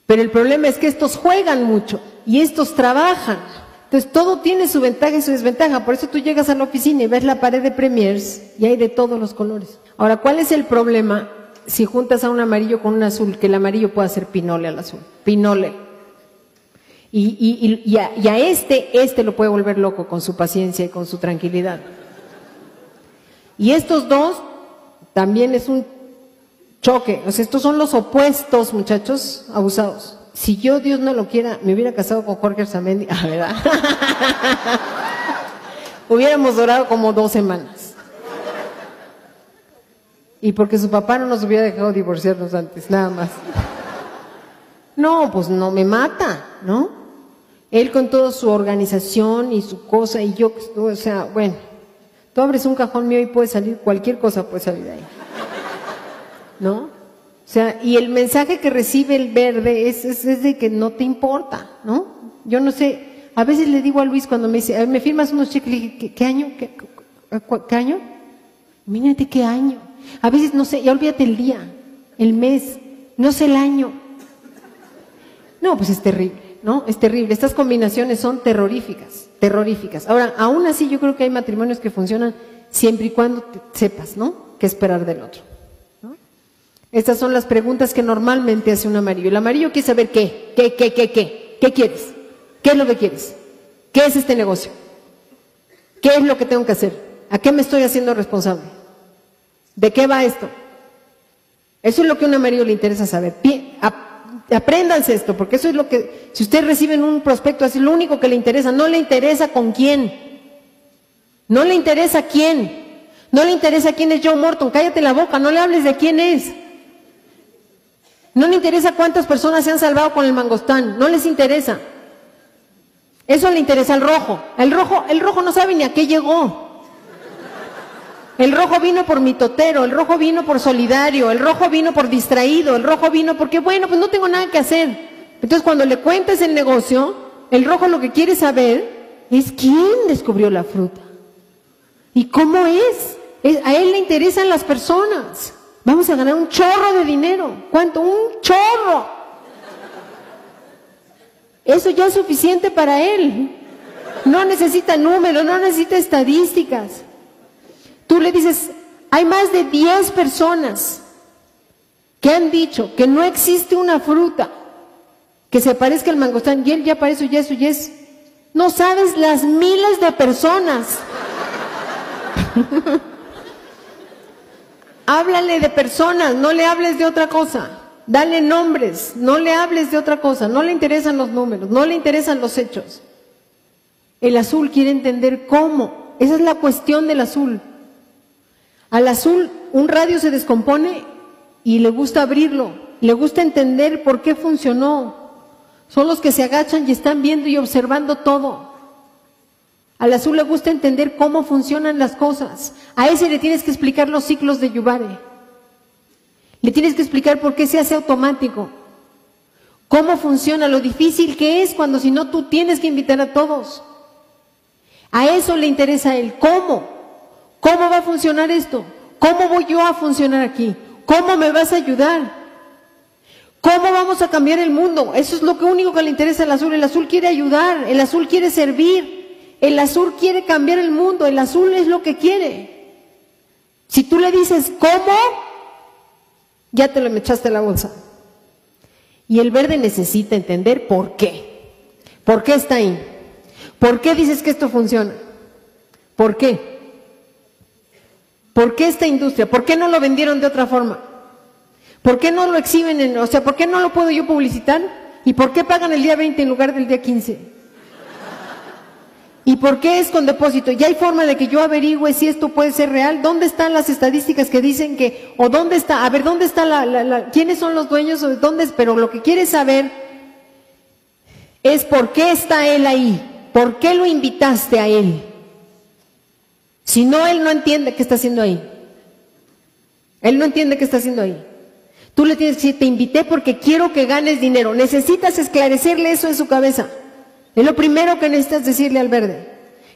Pero el problema es que estos juegan mucho y estos trabajan. Entonces todo tiene su ventaja y su desventaja. Por eso tú llegas a la oficina y ves la pared de premiers y hay de todos los colores. Ahora, ¿cuál es el problema si juntas a un amarillo con un azul? Que el amarillo pueda ser pinole al azul. Pinole. Y, y, a, y a este, este lo puede volver loco con su paciencia y con su tranquilidad. Y estos dos también es un choque. O sea, estos son los opuestos, muchachos, abusados. Si yo, Dios no lo quiera, me hubiera casado con Jorge Arzamendi, ah, ¿verdad? Hubiéramos durado como dos semanas. Y porque su papá no nos hubiera dejado divorciarnos antes, nada más. No, pues no me mata, ¿no? Él con toda su organización y su cosa y yo, o sea, bueno, tú abres un cajón mío y puede salir, cualquier cosa puede salir de ahí. ¿No? O sea, y el mensaje que recibe el verde es, es, de que no te importa, ¿no? Yo no sé, a veces le digo a Luis cuando me dice, ¿me firmas unos cheques? Le dije, ¿qué, año? ¿Qué, ¿Qué, año? Mírate qué año. A veces no sé, ya olvídate el día, el mes, no sé el año. No, pues es terrible, ¿no? ¿no? Es terrible. Estas combinaciones son terroríficas, terroríficas. Ahora, aún así yo creo que hay matrimonios que funcionan siempre y cuando sepas, ¿no? ¿Qué esperar del otro? Estas son las preguntas que normalmente hace un amarillo. El amarillo quiere saber qué, qué, qué, qué, qué, qué quieres, qué es lo que quieres, qué es este negocio, qué es lo que tengo que hacer, a qué me estoy haciendo responsable, de qué va esto. Eso es lo que a un amarillo le interesa saber. Apréndanse esto, porque eso es lo que, si ustedes reciben un prospecto así, lo único que le interesa, no le interesa con quién, no le interesa quién, no le interesa quién es Joe Morton, cállate la boca, no le hables de quién es. No le interesa cuántas personas se han salvado con el mangostán, no les interesa. Eso le interesa al rojo. El rojo, el rojo no sabe ni a qué llegó. El rojo vino por mitotero, el rojo vino por solidario, el rojo vino por distraído, el rojo vino porque, bueno, pues no tengo nada que hacer. Entonces cuando le cuentes el negocio, el rojo lo que quiere saber es quién descubrió la fruta y cómo es. A él le interesan las personas. Vamos a ganar un chorro de dinero. ¿Cuánto? Un chorro. Eso ya es suficiente para él. No necesita números, no necesita estadísticas. Tú le dices, hay más de 10 personas que han dicho que no existe una fruta que se parezca al mangostán y él ya para eso, ya eso, ya es. No sabes las miles de personas. Háblale de personas, no le hables de otra cosa. Dale nombres, no le hables de otra cosa. No le interesan los números, no le interesan los hechos. El azul quiere entender cómo. Esa es la cuestión del azul. Al azul un radio se descompone y le gusta abrirlo, le gusta entender por qué funcionó. Son los que se agachan y están viendo y observando todo. Al azul le gusta entender cómo funcionan las cosas. A ese le tienes que explicar los ciclos de Yubare. Le tienes que explicar por qué se hace automático. Cómo funciona, lo difícil que es cuando si no tú tienes que invitar a todos. A eso le interesa él. ¿Cómo? ¿Cómo va a funcionar esto? ¿Cómo voy yo a funcionar aquí? ¿Cómo me vas a ayudar? ¿Cómo vamos a cambiar el mundo? Eso es lo que único que le interesa al azul. El azul quiere ayudar, el azul quiere servir, el azul quiere cambiar el mundo, el azul es lo que quiere. Si tú le dices cómo, ya te lo echaste la bolsa. Y el verde necesita entender por qué. ¿Por qué está ahí? ¿Por qué dices que esto funciona? ¿Por qué? ¿Por qué esta industria? ¿Por qué no lo vendieron de otra forma? ¿Por qué no lo exhiben en, o sea, por qué no lo puedo yo publicitar? ¿Y por qué pagan el día 20 en lugar del día 15? ¿Y por qué es con depósito? ¿Ya hay forma de que yo averigüe si esto puede ser real? ¿Dónde están las estadísticas que dicen que, o dónde está, a ver, dónde está la, quiénes son los dueños, o dónde, pero lo que quiere saber es por qué está él ahí, por qué lo invitaste a él. Si no, él no entiende qué está haciendo ahí. Él no entiende qué está haciendo ahí. Tú le tienes que decir, te invité porque quiero que ganes dinero. Necesitas esclarecerle eso en su cabeza. Es lo primero que necesitas decirle al verde.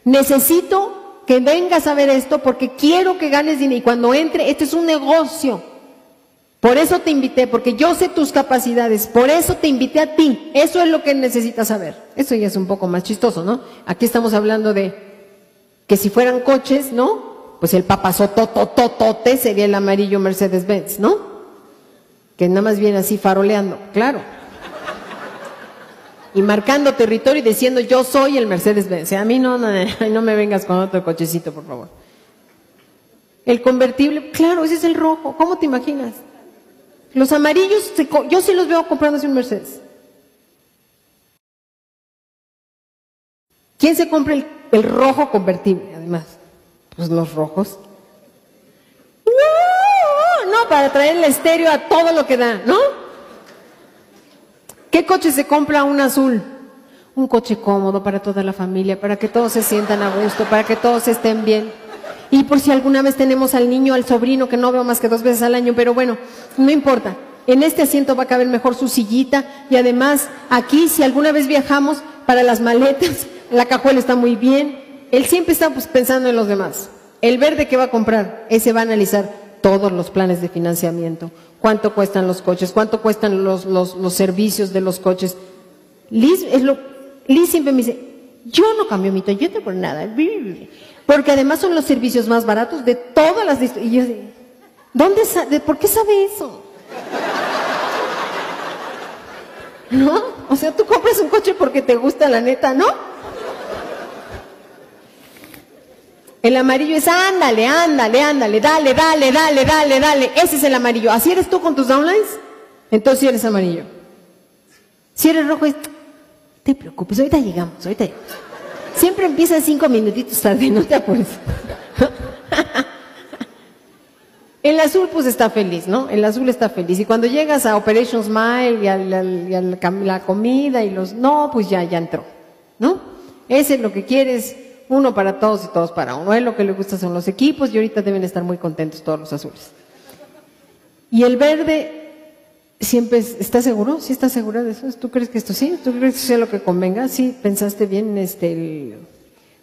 Necesito que vengas a ver esto porque quiero que ganes dinero. Y cuando entre, esto es un negocio. Por eso te invité, porque yo sé tus capacidades, por eso te invité a ti. Eso es lo que necesitas saber. Eso ya es un poco más chistoso, ¿no? Aquí estamos hablando de que si fueran coches, ¿no? Pues el papazotototote sería el amarillo Mercedes-Benz, ¿no? Que nada más viene así faroleando, claro. Y marcando territorio y diciendo yo soy el Mercedes-Benz. A mí no, no, no me vengas con otro cochecito, por favor. El convertible, claro, ese es el rojo. ¿Cómo te imaginas? Los amarillos, yo sí los veo comprándose un Mercedes. ¿Quién se compra el el rojo convertible, además. Pues los rojos. No, para traer el estéreo a todo lo que da, ¿no? ¿Qué coche se compra un azul? Un coche cómodo para toda la familia, para que todos se sientan a gusto, para que todos estén bien. Y por si alguna vez tenemos al niño, al sobrino, que no veo más que dos veces al año, pero bueno, no importa. En este asiento va a caber mejor su sillita y además aquí, si alguna vez viajamos para las maletas, la cajuela está muy bien. Él siempre está pues, pensando en los demás. El verde que va a comprar, ese va a analizar todos los planes de financiamiento, cuánto cuestan los coches, cuánto cuestan los, los, los servicios de los coches, Liz, es lo, Liz siempre me dice, yo no cambio mi Toyota por nada. Porque además son los servicios más baratos de todas las... Y yo, ¿dónde sabe? ¿Por qué sabe eso? ¿No? O sea, tú compras un coche porque te gusta la neta, ¿no? El amarillo es ándale, ándale, ándale, dale, dale, dale, dale, dale. Ese es el amarillo. ¿Así eres tú con tus downlines? Entonces sí eres amarillo. Si eres rojo, es, te preocupes, ahorita llegamos, ahorita llegamos. Siempre empieza cinco minutitos tarde, no te apures. El azul pues está feliz, ¿no? El azul está feliz. Y cuando llegas a Operation Smile y a la, comida y los... No, pues ya, ya entró, ¿no? Ese es lo que quieres, uno para todos y todos para uno. Es lo que le gusta son los equipos y ahorita deben estar muy contentos todos los azules. Y el verde siempre está seguro, sí está segura de eso. ¿Tú crees que esto sí? ¿Tú crees que sea lo que convenga? Sí, pensaste bien, este,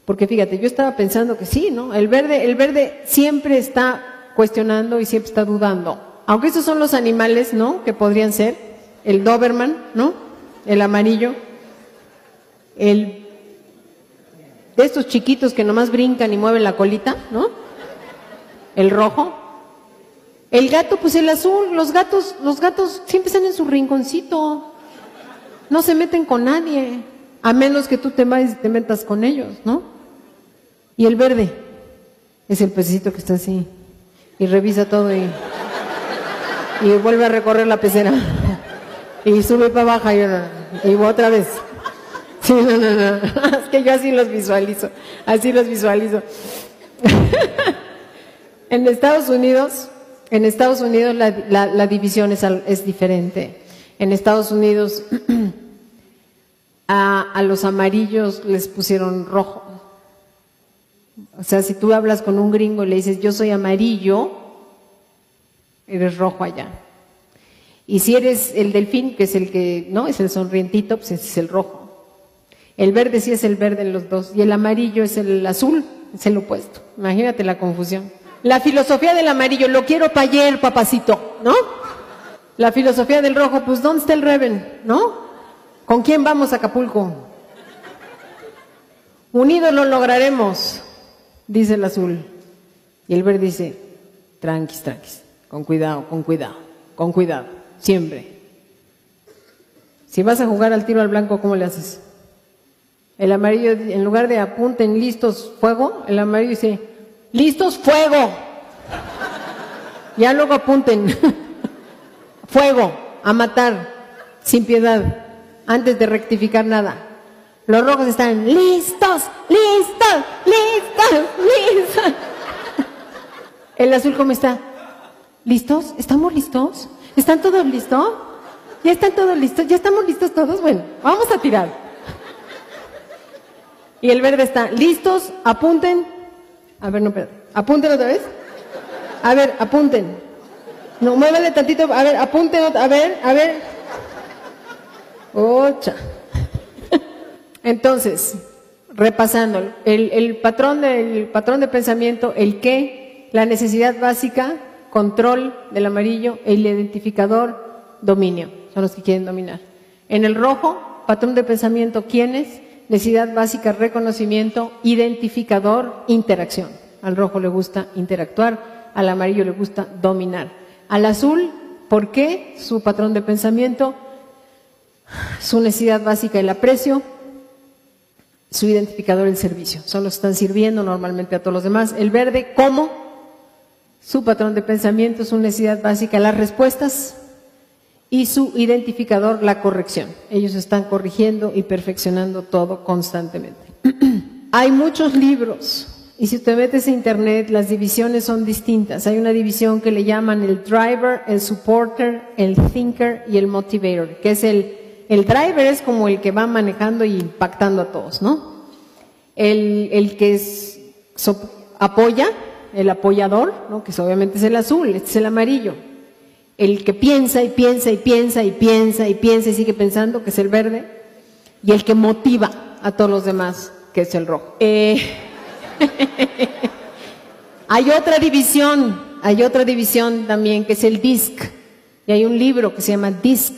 porque fíjate, yo estaba pensando que sí, ¿no? El verde, el verde siempre está cuestionando y siempre está dudando. Aunque esos son los animales, ¿no? Que podrían ser el Doberman, ¿no? El amarillo, el de estos chiquitos que nomás brincan y mueven la colita, ¿no? El rojo. El gato, pues el azul, los gatos, los gatos siempre están en su rinconcito. No se meten con nadie, a menos que tú te vayas y te metas con ellos, ¿no? Y el verde es el pececito que está así y revisa todo y, y vuelve a recorrer la pecera y sube para abajo y, y otra vez. Sí, no, no, no. Es que yo así los visualizo, así los visualizo. en Estados Unidos, en Estados Unidos la, división es, diferente. En Estados Unidos a, a los amarillos les pusieron rojo. O sea, si tú hablas con un gringo y le dices, yo soy amarillo, eres rojo allá. Y si eres el delfín, que es el que, ¿no? Es el sonrientito, pues es el rojo. El verde sí es el verde en los dos. Y el amarillo es el azul, es el opuesto. Imagínate la confusión. La filosofía del amarillo, lo quiero para ayer, papacito, ¿no? La filosofía del rojo, pues ¿dónde está el Reven? ¿No? ¿Con quién vamos a Acapulco? Unidos lo lograremos dice el azul. Y el verde dice, tranquis, tranquis, con cuidado, con cuidado, con cuidado, siempre. Si vas a jugar al tiro al blanco, ¿cómo le haces? El amarillo, en lugar de apunten listos fuego, el amarillo dice, listos fuego. Ya luego apunten, fuego, a matar, sin piedad, antes de rectificar nada. Los rojos están listos, listos, listos, listos. El azul, ¿cómo está? ¿Listos? ¿Estamos listos? ¿Están todos listos? ¿Ya están todos listos? ¿Ya estamos listos todos? Bueno, vamos a tirar. Y el verde está, ¿listos? Apunten. A ver, no, pero, apunten otra vez. A ver, apunten. No, muévele tantito. A ver, apunten. A ver, a ver. Ocha. Entonces, repasando, el, patrón del patrón de pensamiento, el qué, la necesidad básica, control del amarillo, el identificador, dominio, son los que quieren dominar. En el rojo, patrón de pensamiento, quiénes, necesidad básica, reconocimiento, identificador, interacción. Al rojo le gusta interactuar, al amarillo le gusta dominar. Al azul, ¿por qué? Su patrón de pensamiento, su necesidad básica, el aprecio, su identificador el servicio. Son los que están sirviendo normalmente a todos los demás. El verde, ¿cómo? Su patrón de pensamiento, su necesidad básica, las respuestas y su identificador, la corrección. Ellos están corrigiendo y perfeccionando todo constantemente. Hay muchos libros y si te metes a internet, las divisiones son distintas. Hay una división que le llaman el driver, el supporter, el thinker y el motivator, que es el el driver es como el que va manejando y impactando a todos, ¿no? El, que es, apoya, el apoyador, ¿no? que obviamente es el azul, este es el amarillo. El que piensa y piensa y piensa y piensa y piensa y sigue pensando, que es el verde. Y el que motiva a todos los demás, que es el rojo. Eh, hay otra división, hay otra división también, que es el DISC. Y hay un libro que se llama DISC,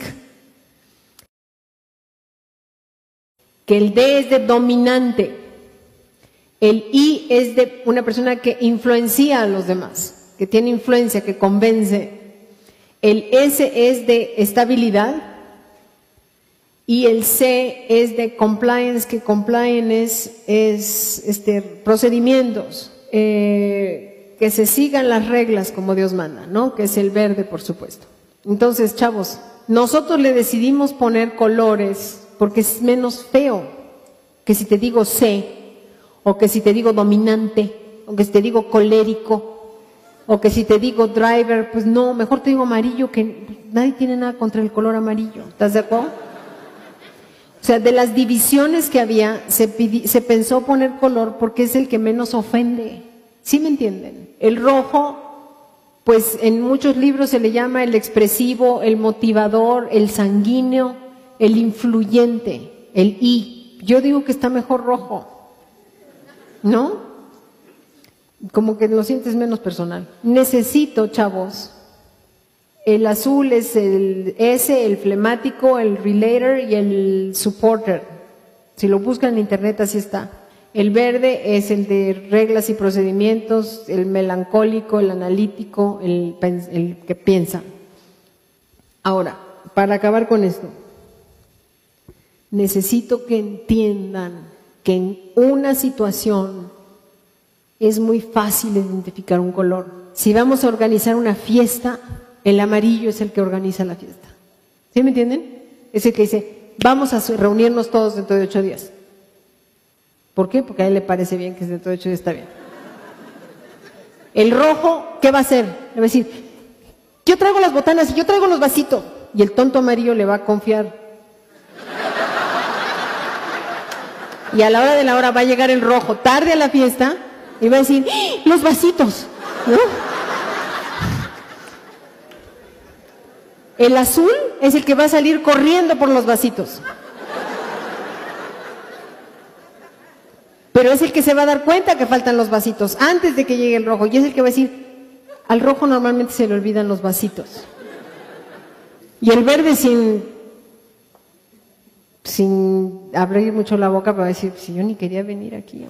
que el D es de dominante, el I es de una persona que influencia a los demás, que tiene influencia, que convence, el S es de estabilidad y el C es de compliance, que compliance es, este, procedimientos, eh, que se sigan las reglas como Dios manda, ¿no? Que es el verde, por supuesto. Entonces, chavos, nosotros le decidimos poner colores porque es menos feo que si te digo C, o que si te digo dominante, o que si te digo colérico, o que si te digo driver, pues no, mejor te digo amarillo, que nadie tiene nada contra el color amarillo. ¿Estás de acuerdo? O sea, de las divisiones que había, se, se pensó poner color porque es el que menos ofende. ¿Sí me entienden? El rojo, pues en muchos libros se le llama el expresivo, el motivador, el sanguíneo, el influyente, el I. Yo digo que está mejor rojo. ¿No? Como que lo sientes menos personal. Necesito, chavos, el azul es el S, el flemático, el relator y el supporter. Si lo buscan en internet, así está. El verde es el de reglas y procedimientos, el melancólico, el analítico, el, el que piensa. Ahora, para acabar con esto, necesito que entiendan que en una situación es muy fácil identificar un color. Si vamos a organizar una fiesta, el amarillo es el que organiza la fiesta. ¿Sí me entienden? Es el que dice, vamos a reunirnos todos dentro de ocho días. ¿Por qué? Porque a él le parece bien que dentro de ocho días está bien. El rojo, ¿qué va a hacer? Le va a decir, yo traigo las botanas y yo traigo los vasitos. Y el tonto amarillo le va a confiar. Y a la hora de la hora va a llegar el rojo tarde a la fiesta y va a decir, ¡Ah! los vasitos. El azul es el que va a salir corriendo por los vasitos. Pero es el que se va a dar cuenta que faltan los vasitos antes de que llegue el rojo. Y es el que va a decir, al rojo normalmente se le olvidan los vasitos. Y el verde sin, sin abrir mucho la boca va a decir, si yo ni quería venir aquí.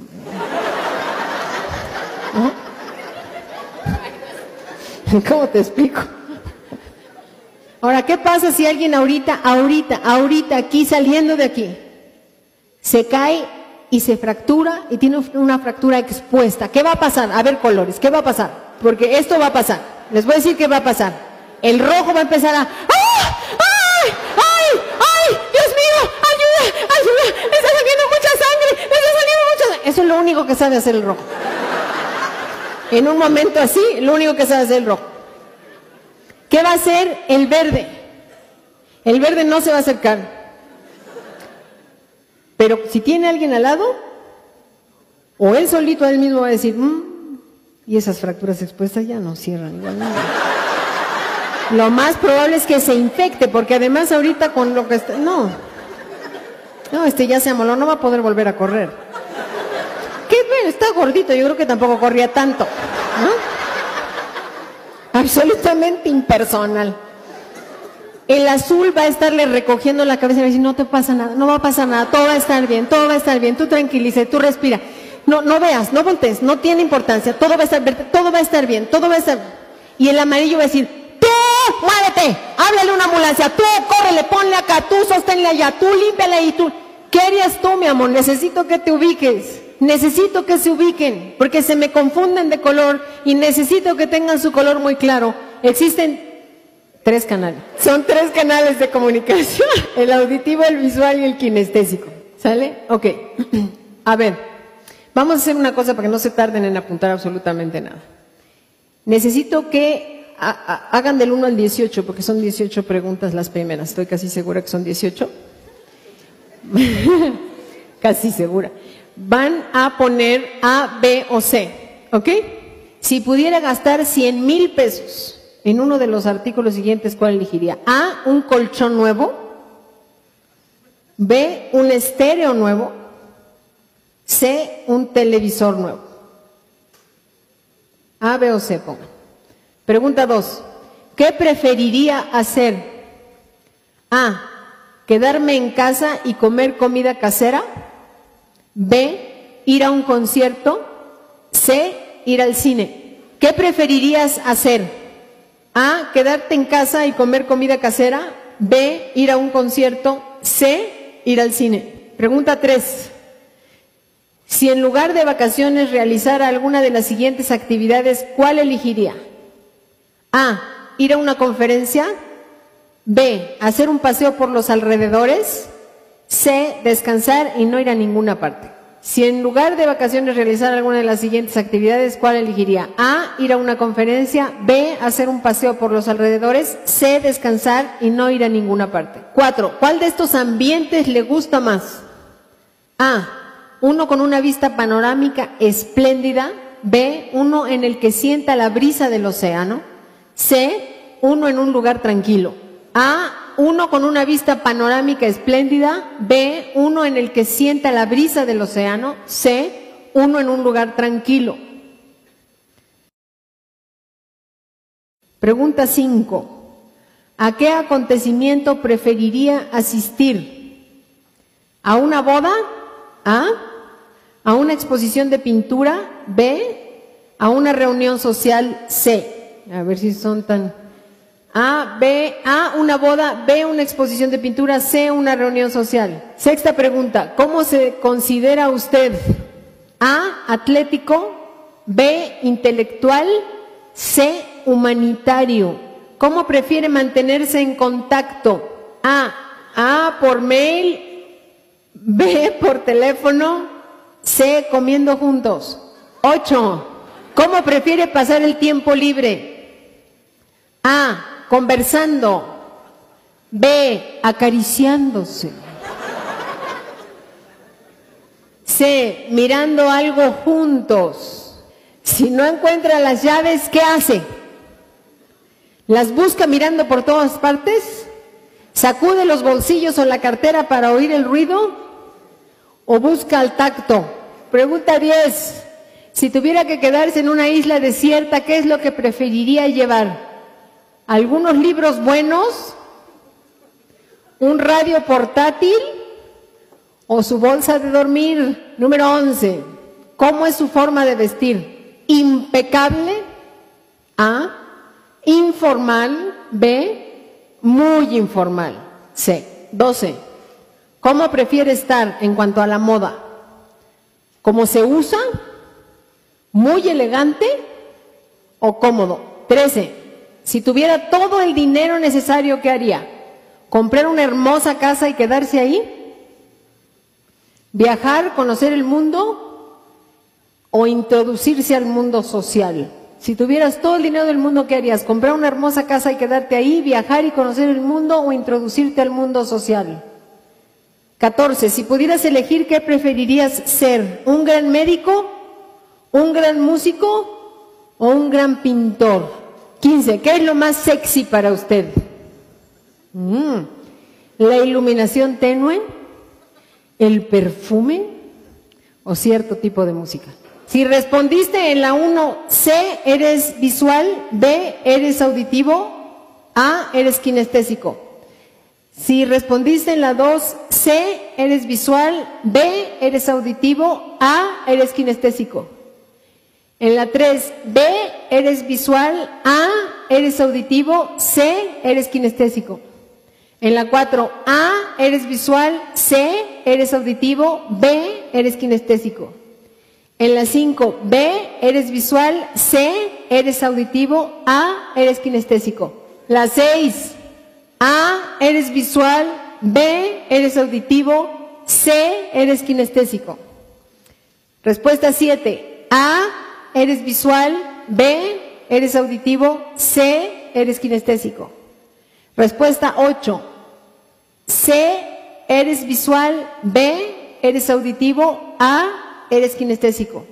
¿Cómo te explico? Ahora, ¿qué pasa si alguien ahorita, ahorita, ahorita, aquí saliendo de aquí, se cae y se fractura y tiene una fractura expuesta? ¿Qué va a pasar? A ver, colores, ¿qué va a pasar? Porque esto va a pasar. Les voy a decir qué va a pasar. El rojo va a empezar a... ¡Ah! ¡Ay! ¡Ay! ¡Ay! ¡Dios mío! ¡Ayuda! ¡Ayuda! ¡Me está saliendo mucha sangre! ¡Me está saliendo mucha sangre! Eso es lo único que sabe hacer el rojo. En un momento así, lo único que sabe hacer el rojo. ¿Qué va a hacer el verde? El verde no se va a acercar. Pero si tiene alguien al lado, o él solito a él mismo va a decir, mm", y esas fracturas expuestas ya no cierran igual. Lo más probable es que se infecte, porque además ahorita con lo que está, no, no, este ya se amoló, no va a poder volver a correr está gordito, yo creo que tampoco corría tanto. Absolutamente impersonal. El azul va a estarle recogiendo la cabeza y va a decir, no te pasa nada, no va a pasar nada, todo va a estar bien, todo va a estar bien, tú tranquilice, tú respira. No, no veas, no voltees, no tiene importancia, todo va a estar, todo va a estar bien, todo va a estar. Y el amarillo va a decir, tú, muévete, háblale una ambulancia, tú, córrele, ponle acá, tú, sosténle allá, tú, límpiale y tú. ¿Qué harías tú, mi amor? Necesito que te ubiques. Necesito que se ubiquen, porque se me confunden de color y necesito que tengan su color muy claro. Existen tres canales. Son tres canales de comunicación, el auditivo, el visual y el kinestésico. ¿Sale? Ok. A ver, vamos a hacer una cosa para que no se tarden en apuntar absolutamente nada. Necesito que hagan del 1 al 18, porque son 18 preguntas las primeras. Estoy casi segura que son 18. casi segura van a poner A, B o C. ¿Ok? Si pudiera gastar 100 mil pesos en uno de los artículos siguientes, ¿cuál elegiría? A, un colchón nuevo. B, un estéreo nuevo. C, un televisor nuevo. A, B o C, pongan. Pregunta 2. ¿Qué preferiría hacer? A, quedarme en casa y comer comida casera. B, ir a un concierto. C, ir al cine. ¿Qué preferirías hacer? A, quedarte en casa y comer comida casera. B, ir a un concierto. C, ir al cine. Pregunta 3. Si en lugar de vacaciones realizara alguna de las siguientes actividades, ¿cuál elegiría? A, ir a una conferencia. B, hacer un paseo por los alrededores. C, descansar y no ir a ninguna parte. Si en lugar de vacaciones realizara alguna de las siguientes actividades, ¿cuál elegiría? A, ir a una conferencia. B, hacer un paseo por los alrededores. C, descansar y no ir a ninguna parte. Cuatro, ¿cuál de estos ambientes le gusta más? A, uno con una vista panorámica espléndida. B, uno en el que sienta la brisa del océano. C, uno en un lugar tranquilo. A, uno con una vista panorámica espléndida. B, uno en el que sienta la brisa del océano. C, uno en un lugar tranquilo. Pregunta 5. ¿A qué acontecimiento preferiría asistir? ¿A una boda? A. ¿A una exposición de pintura? B. ¿A una reunión social? C. A ver si son tan... A, B, A, una boda, B, una exposición de pintura, C, una reunión social. Sexta pregunta, ¿cómo se considera usted? A, atlético, B, intelectual, C, humanitario. ¿Cómo prefiere mantenerse en contacto? A, A, por mail, B, por teléfono, C, comiendo juntos. Ocho, ¿cómo prefiere pasar el tiempo libre? A, conversando. B, acariciándose. C, mirando algo juntos. Si no encuentra las llaves, ¿qué hace? ¿Las busca mirando por todas partes? ¿Sacude los bolsillos o la cartera para oír el ruido? ¿O busca el tacto? Pregunta 10. Si tuviera que quedarse en una isla desierta, ¿qué es lo que preferiría llevar? Algunos libros buenos, un radio portátil o su bolsa de dormir. Número 11. ¿Cómo es su forma de vestir? Impecable. A. Informal. B. Muy informal. C. 12. ¿Cómo prefiere estar en cuanto a la moda? ¿Cómo se usa? ¿Muy elegante o cómodo? 13. Si tuviera todo el dinero necesario, ¿qué haría? ¿Comprar una hermosa casa y quedarse ahí? ¿Viajar, conocer el mundo? ¿O introducirse al mundo social? Si tuvieras todo el dinero del mundo, ¿qué harías? ¿Comprar una hermosa casa y quedarte ahí? ¿Viajar y conocer el mundo o introducirte al mundo social? 14. Si pudieras elegir, ¿qué preferirías ser? ¿Un gran médico? ¿Un gran músico? ¿O un gran pintor? 15. ¿Qué es lo más sexy para usted? Mm. ¿La iluminación tenue? ¿El perfume? ¿O cierto tipo de música? Si respondiste en la 1, C, eres visual, B, eres auditivo, A, eres kinestésico. Si respondiste en la 2, C, eres visual, B, eres auditivo, A, eres kinestésico. En la 3, B, eres visual, A, eres auditivo, C, eres kinestésico. En la 4, A, eres visual, C, eres auditivo, B, eres kinestésico. En la 5, B, eres visual, C, eres auditivo, A, eres kinestésico. La 6, A, eres visual, B, eres auditivo, C, eres kinestésico. Respuesta 7, A, eres visual, B, eres auditivo, C, eres kinestésico. Respuesta 8. C, eres visual, B, eres auditivo, A, eres kinestésico.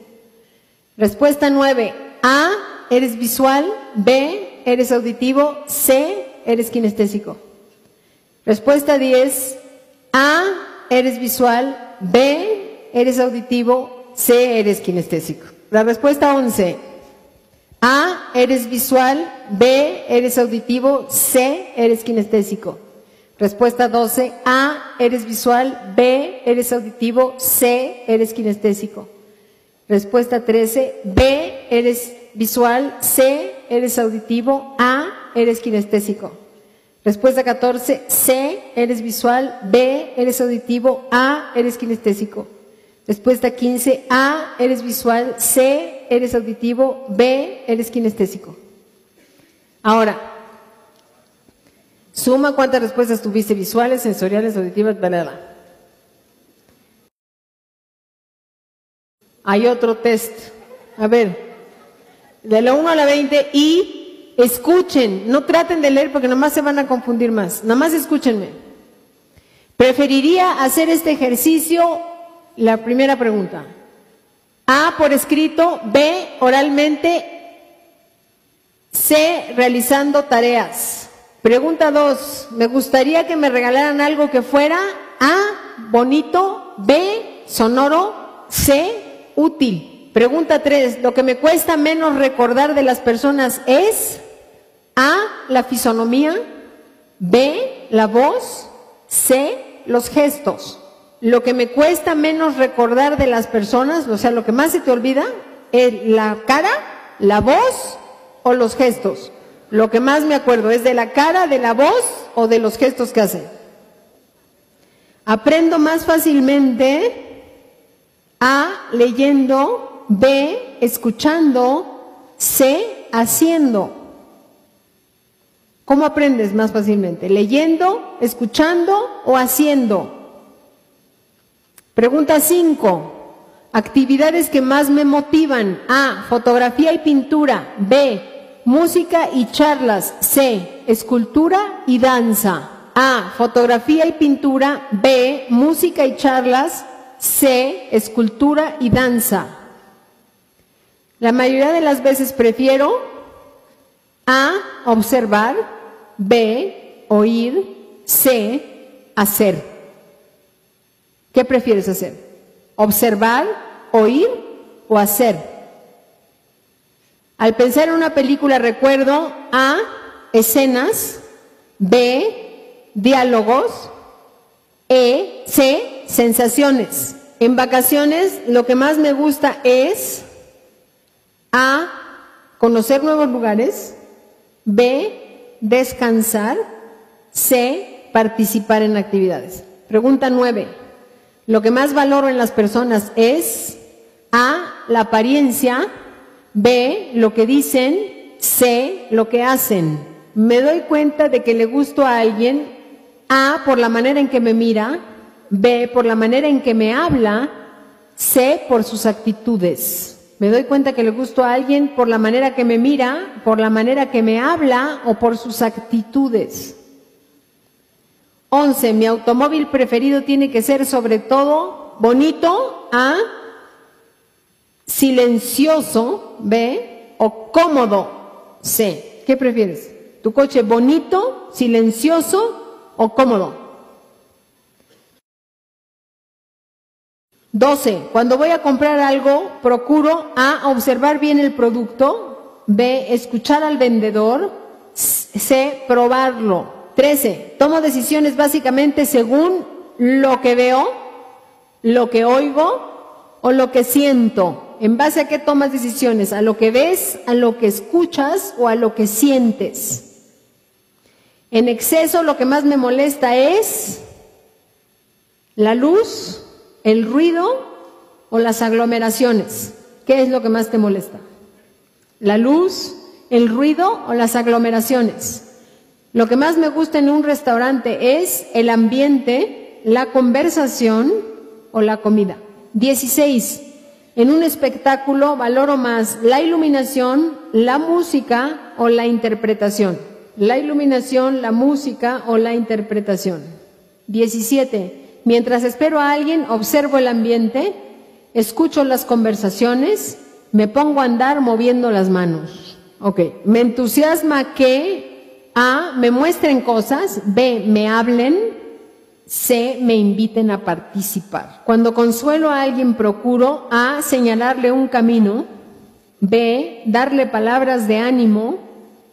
Respuesta 9. A, eres visual, B, eres auditivo, C, eres kinestésico. Respuesta 10. A, eres visual, B, eres auditivo, C, eres kinestésico. La respuesta 11. A, eres visual. B, eres auditivo. C, eres kinestésico. Respuesta 12. A, eres visual. B, eres auditivo. C, eres kinestésico. Respuesta 13. B, eres visual. C, eres auditivo. A, eres kinestésico. Respuesta 14. C, eres visual. B, eres auditivo. A, eres kinestésico. Respuesta 15. A, eres visual. C, eres auditivo. B, eres kinestésico. Ahora, suma cuántas respuestas tuviste visuales, sensoriales, auditivas, bla, Hay otro test. A ver, de la 1 a la 20 y escuchen, no traten de leer porque nomás se van a confundir más. Nada más escúchenme. ¿Preferiría hacer este ejercicio? La primera pregunta. A, por escrito, B, oralmente, C, realizando tareas. Pregunta 2. Me gustaría que me regalaran algo que fuera A, bonito, B, sonoro, C, útil. Pregunta 3. Lo que me cuesta menos recordar de las personas es A, la fisonomía, B, la voz, C, los gestos. Lo que me cuesta menos recordar de las personas, o sea, lo que más se te olvida, es la cara, la voz o los gestos. Lo que más me acuerdo es de la cara, de la voz o de los gestos que hacen. Aprendo más fácilmente A, leyendo, B, escuchando, C, haciendo. ¿Cómo aprendes más fácilmente? ¿Leyendo, escuchando o haciendo? Pregunta 5. Actividades que más me motivan. A. Fotografía y pintura. B. Música y charlas. C. Escultura y danza. A. Fotografía y pintura. B. Música y charlas. C. Escultura y danza. La mayoría de las veces prefiero A. Observar. B. Oír. C. Hacer. ¿Qué prefieres hacer? ¿Observar, oír o hacer? Al pensar en una película recuerdo A, escenas, B, diálogos, E, C, sensaciones. En vacaciones lo que más me gusta es A, conocer nuevos lugares, B, descansar, C, participar en actividades. Pregunta nueve. Lo que más valoro en las personas es A, la apariencia, B, lo que dicen, C, lo que hacen. Me doy cuenta de que le gusto a alguien, A, por la manera en que me mira, B, por la manera en que me habla, C, por sus actitudes. Me doy cuenta que le gusto a alguien por la manera que me mira, por la manera que me habla o por sus actitudes. 11. Mi automóvil preferido tiene que ser sobre todo bonito, A, silencioso, B, o cómodo, C. ¿Qué prefieres? ¿Tu coche bonito, silencioso o cómodo? 12. Cuando voy a comprar algo, procuro A, observar bien el producto, B, escuchar al vendedor, C, probarlo. 13. Tomo decisiones básicamente según lo que veo, lo que oigo o lo que siento. ¿En base a qué tomas decisiones? ¿A lo que ves, a lo que escuchas o a lo que sientes? En exceso lo que más me molesta es la luz, el ruido o las aglomeraciones. ¿Qué es lo que más te molesta? ¿La luz, el ruido o las aglomeraciones? Lo que más me gusta en un restaurante es el ambiente, la conversación o la comida. 16. En un espectáculo valoro más la iluminación, la música o la interpretación. La iluminación, la música o la interpretación. 17. Mientras espero a alguien, observo el ambiente, escucho las conversaciones, me pongo a andar moviendo las manos. Ok. Me entusiasma que a, me muestren cosas, B, me hablen, C, me inviten a participar. Cuando consuelo a alguien procuro A, señalarle un camino, B, darle palabras de ánimo,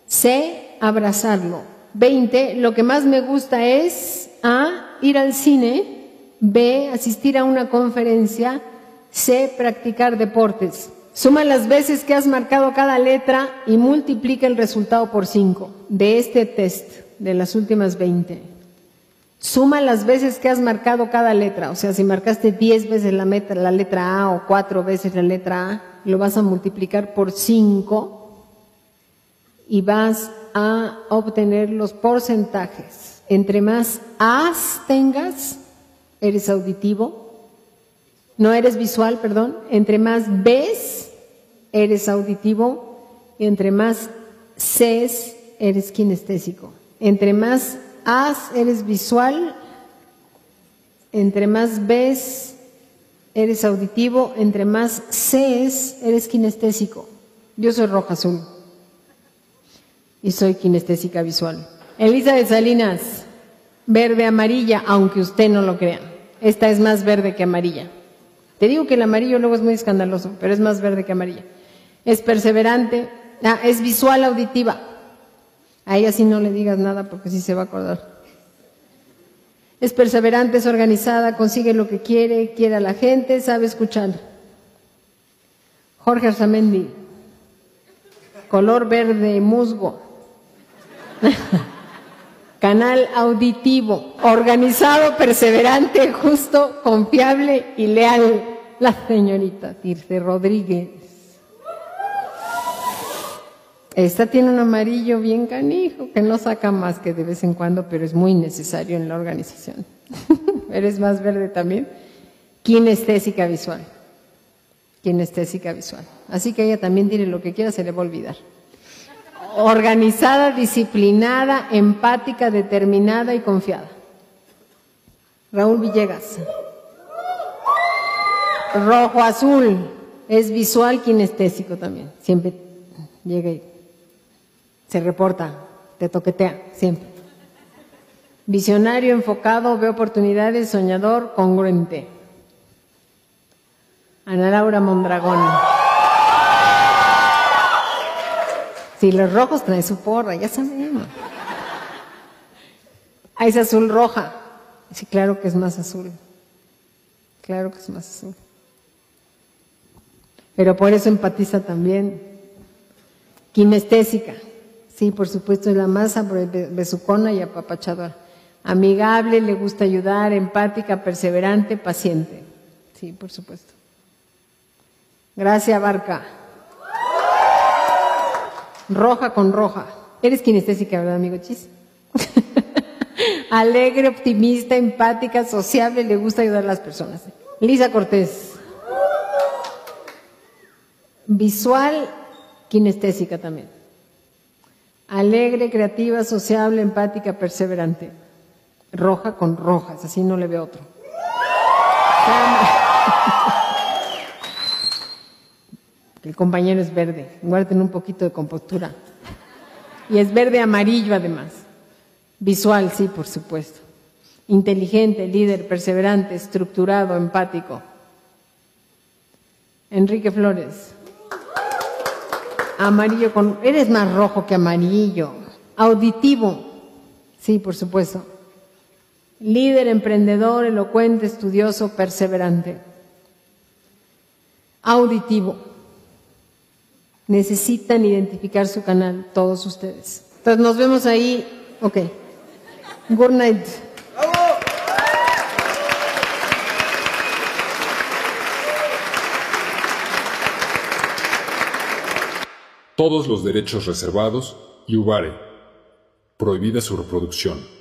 C, abrazarlo. 20, lo que más me gusta es ir al cine, B, asistir a una conferencia, C, practicar deportes. Suma las veces que has marcado cada letra y multiplica el resultado por 5 de este test de las últimas 20. Suma las veces que has marcado cada letra. O sea, si marcaste 10 veces la, la letra A o 4 veces la letra A, lo vas a multiplicar por 5 y vas a obtener los porcentajes. Entre más A's tengas, eres auditivo. No eres visual, perdón. Entre más B's, eres auditivo entre más Cs eres kinestésico. Entre más As eres visual, entre más Bs eres auditivo, entre más Cs eres kinestésico. Yo soy roja azul y soy kinestésica visual. Elisa de Salinas, verde amarilla, aunque usted no lo crea. Esta es más verde que amarilla. Te digo que el amarillo luego es muy escandaloso, pero es más verde que amarilla es perseverante, ah, es visual auditiva. A ella sí no le digas nada porque sí se va a acordar. Es perseverante, es organizada, consigue lo que quiere, quiere a la gente, sabe escuchar. Jorge Arzamendi, color verde, musgo. Canal auditivo, organizado, perseverante, justo, confiable y leal. La señorita Tirce Rodríguez. Esta tiene un amarillo bien canijo, que no saca más que de vez en cuando, pero es muy necesario en la organización. ¿Eres más verde también? Kinestésica visual. Kinestésica visual. Así que ella también tiene lo que quiera, se le va a olvidar. Organizada, disciplinada, empática, determinada y confiada. Raúl Villegas. Rojo azul. Es visual kinestésico también. Siempre llega y se reporta, te toquetea, siempre. Visionario, enfocado, ve oportunidades, soñador, congruente. Ana Laura Mondragón. Si los rojos traen su porra, ya sabemos. Ahí es azul roja. Sí, claro que es más azul. Claro que es más azul. Pero por eso empatiza también. Kinestésica. Sí, por supuesto, es la masa besucona y apapachadora. Amigable, le gusta ayudar, empática, perseverante, paciente. Sí, por supuesto. Gracias, Barca. Roja con roja. Eres kinestésica, ¿verdad, amigo Chis? Alegre, optimista, empática, sociable, le gusta ayudar a las personas. Lisa Cortés. Visual, kinestésica también. Alegre, creativa, sociable, empática, perseverante. Roja con rojas, así no le veo otro. El compañero es verde, guarden un poquito de compostura. Y es verde amarillo además. Visual, sí, por supuesto. Inteligente, líder, perseverante, estructurado, empático. Enrique Flores. Amarillo con... Eres más rojo que amarillo. Auditivo. Sí, por supuesto. Líder, emprendedor, elocuente, estudioso, perseverante. Auditivo. Necesitan identificar su canal, todos ustedes. Entonces nos vemos ahí. Ok. Good night. Todos los derechos reservados y Ubare. Prohibida su reproducción.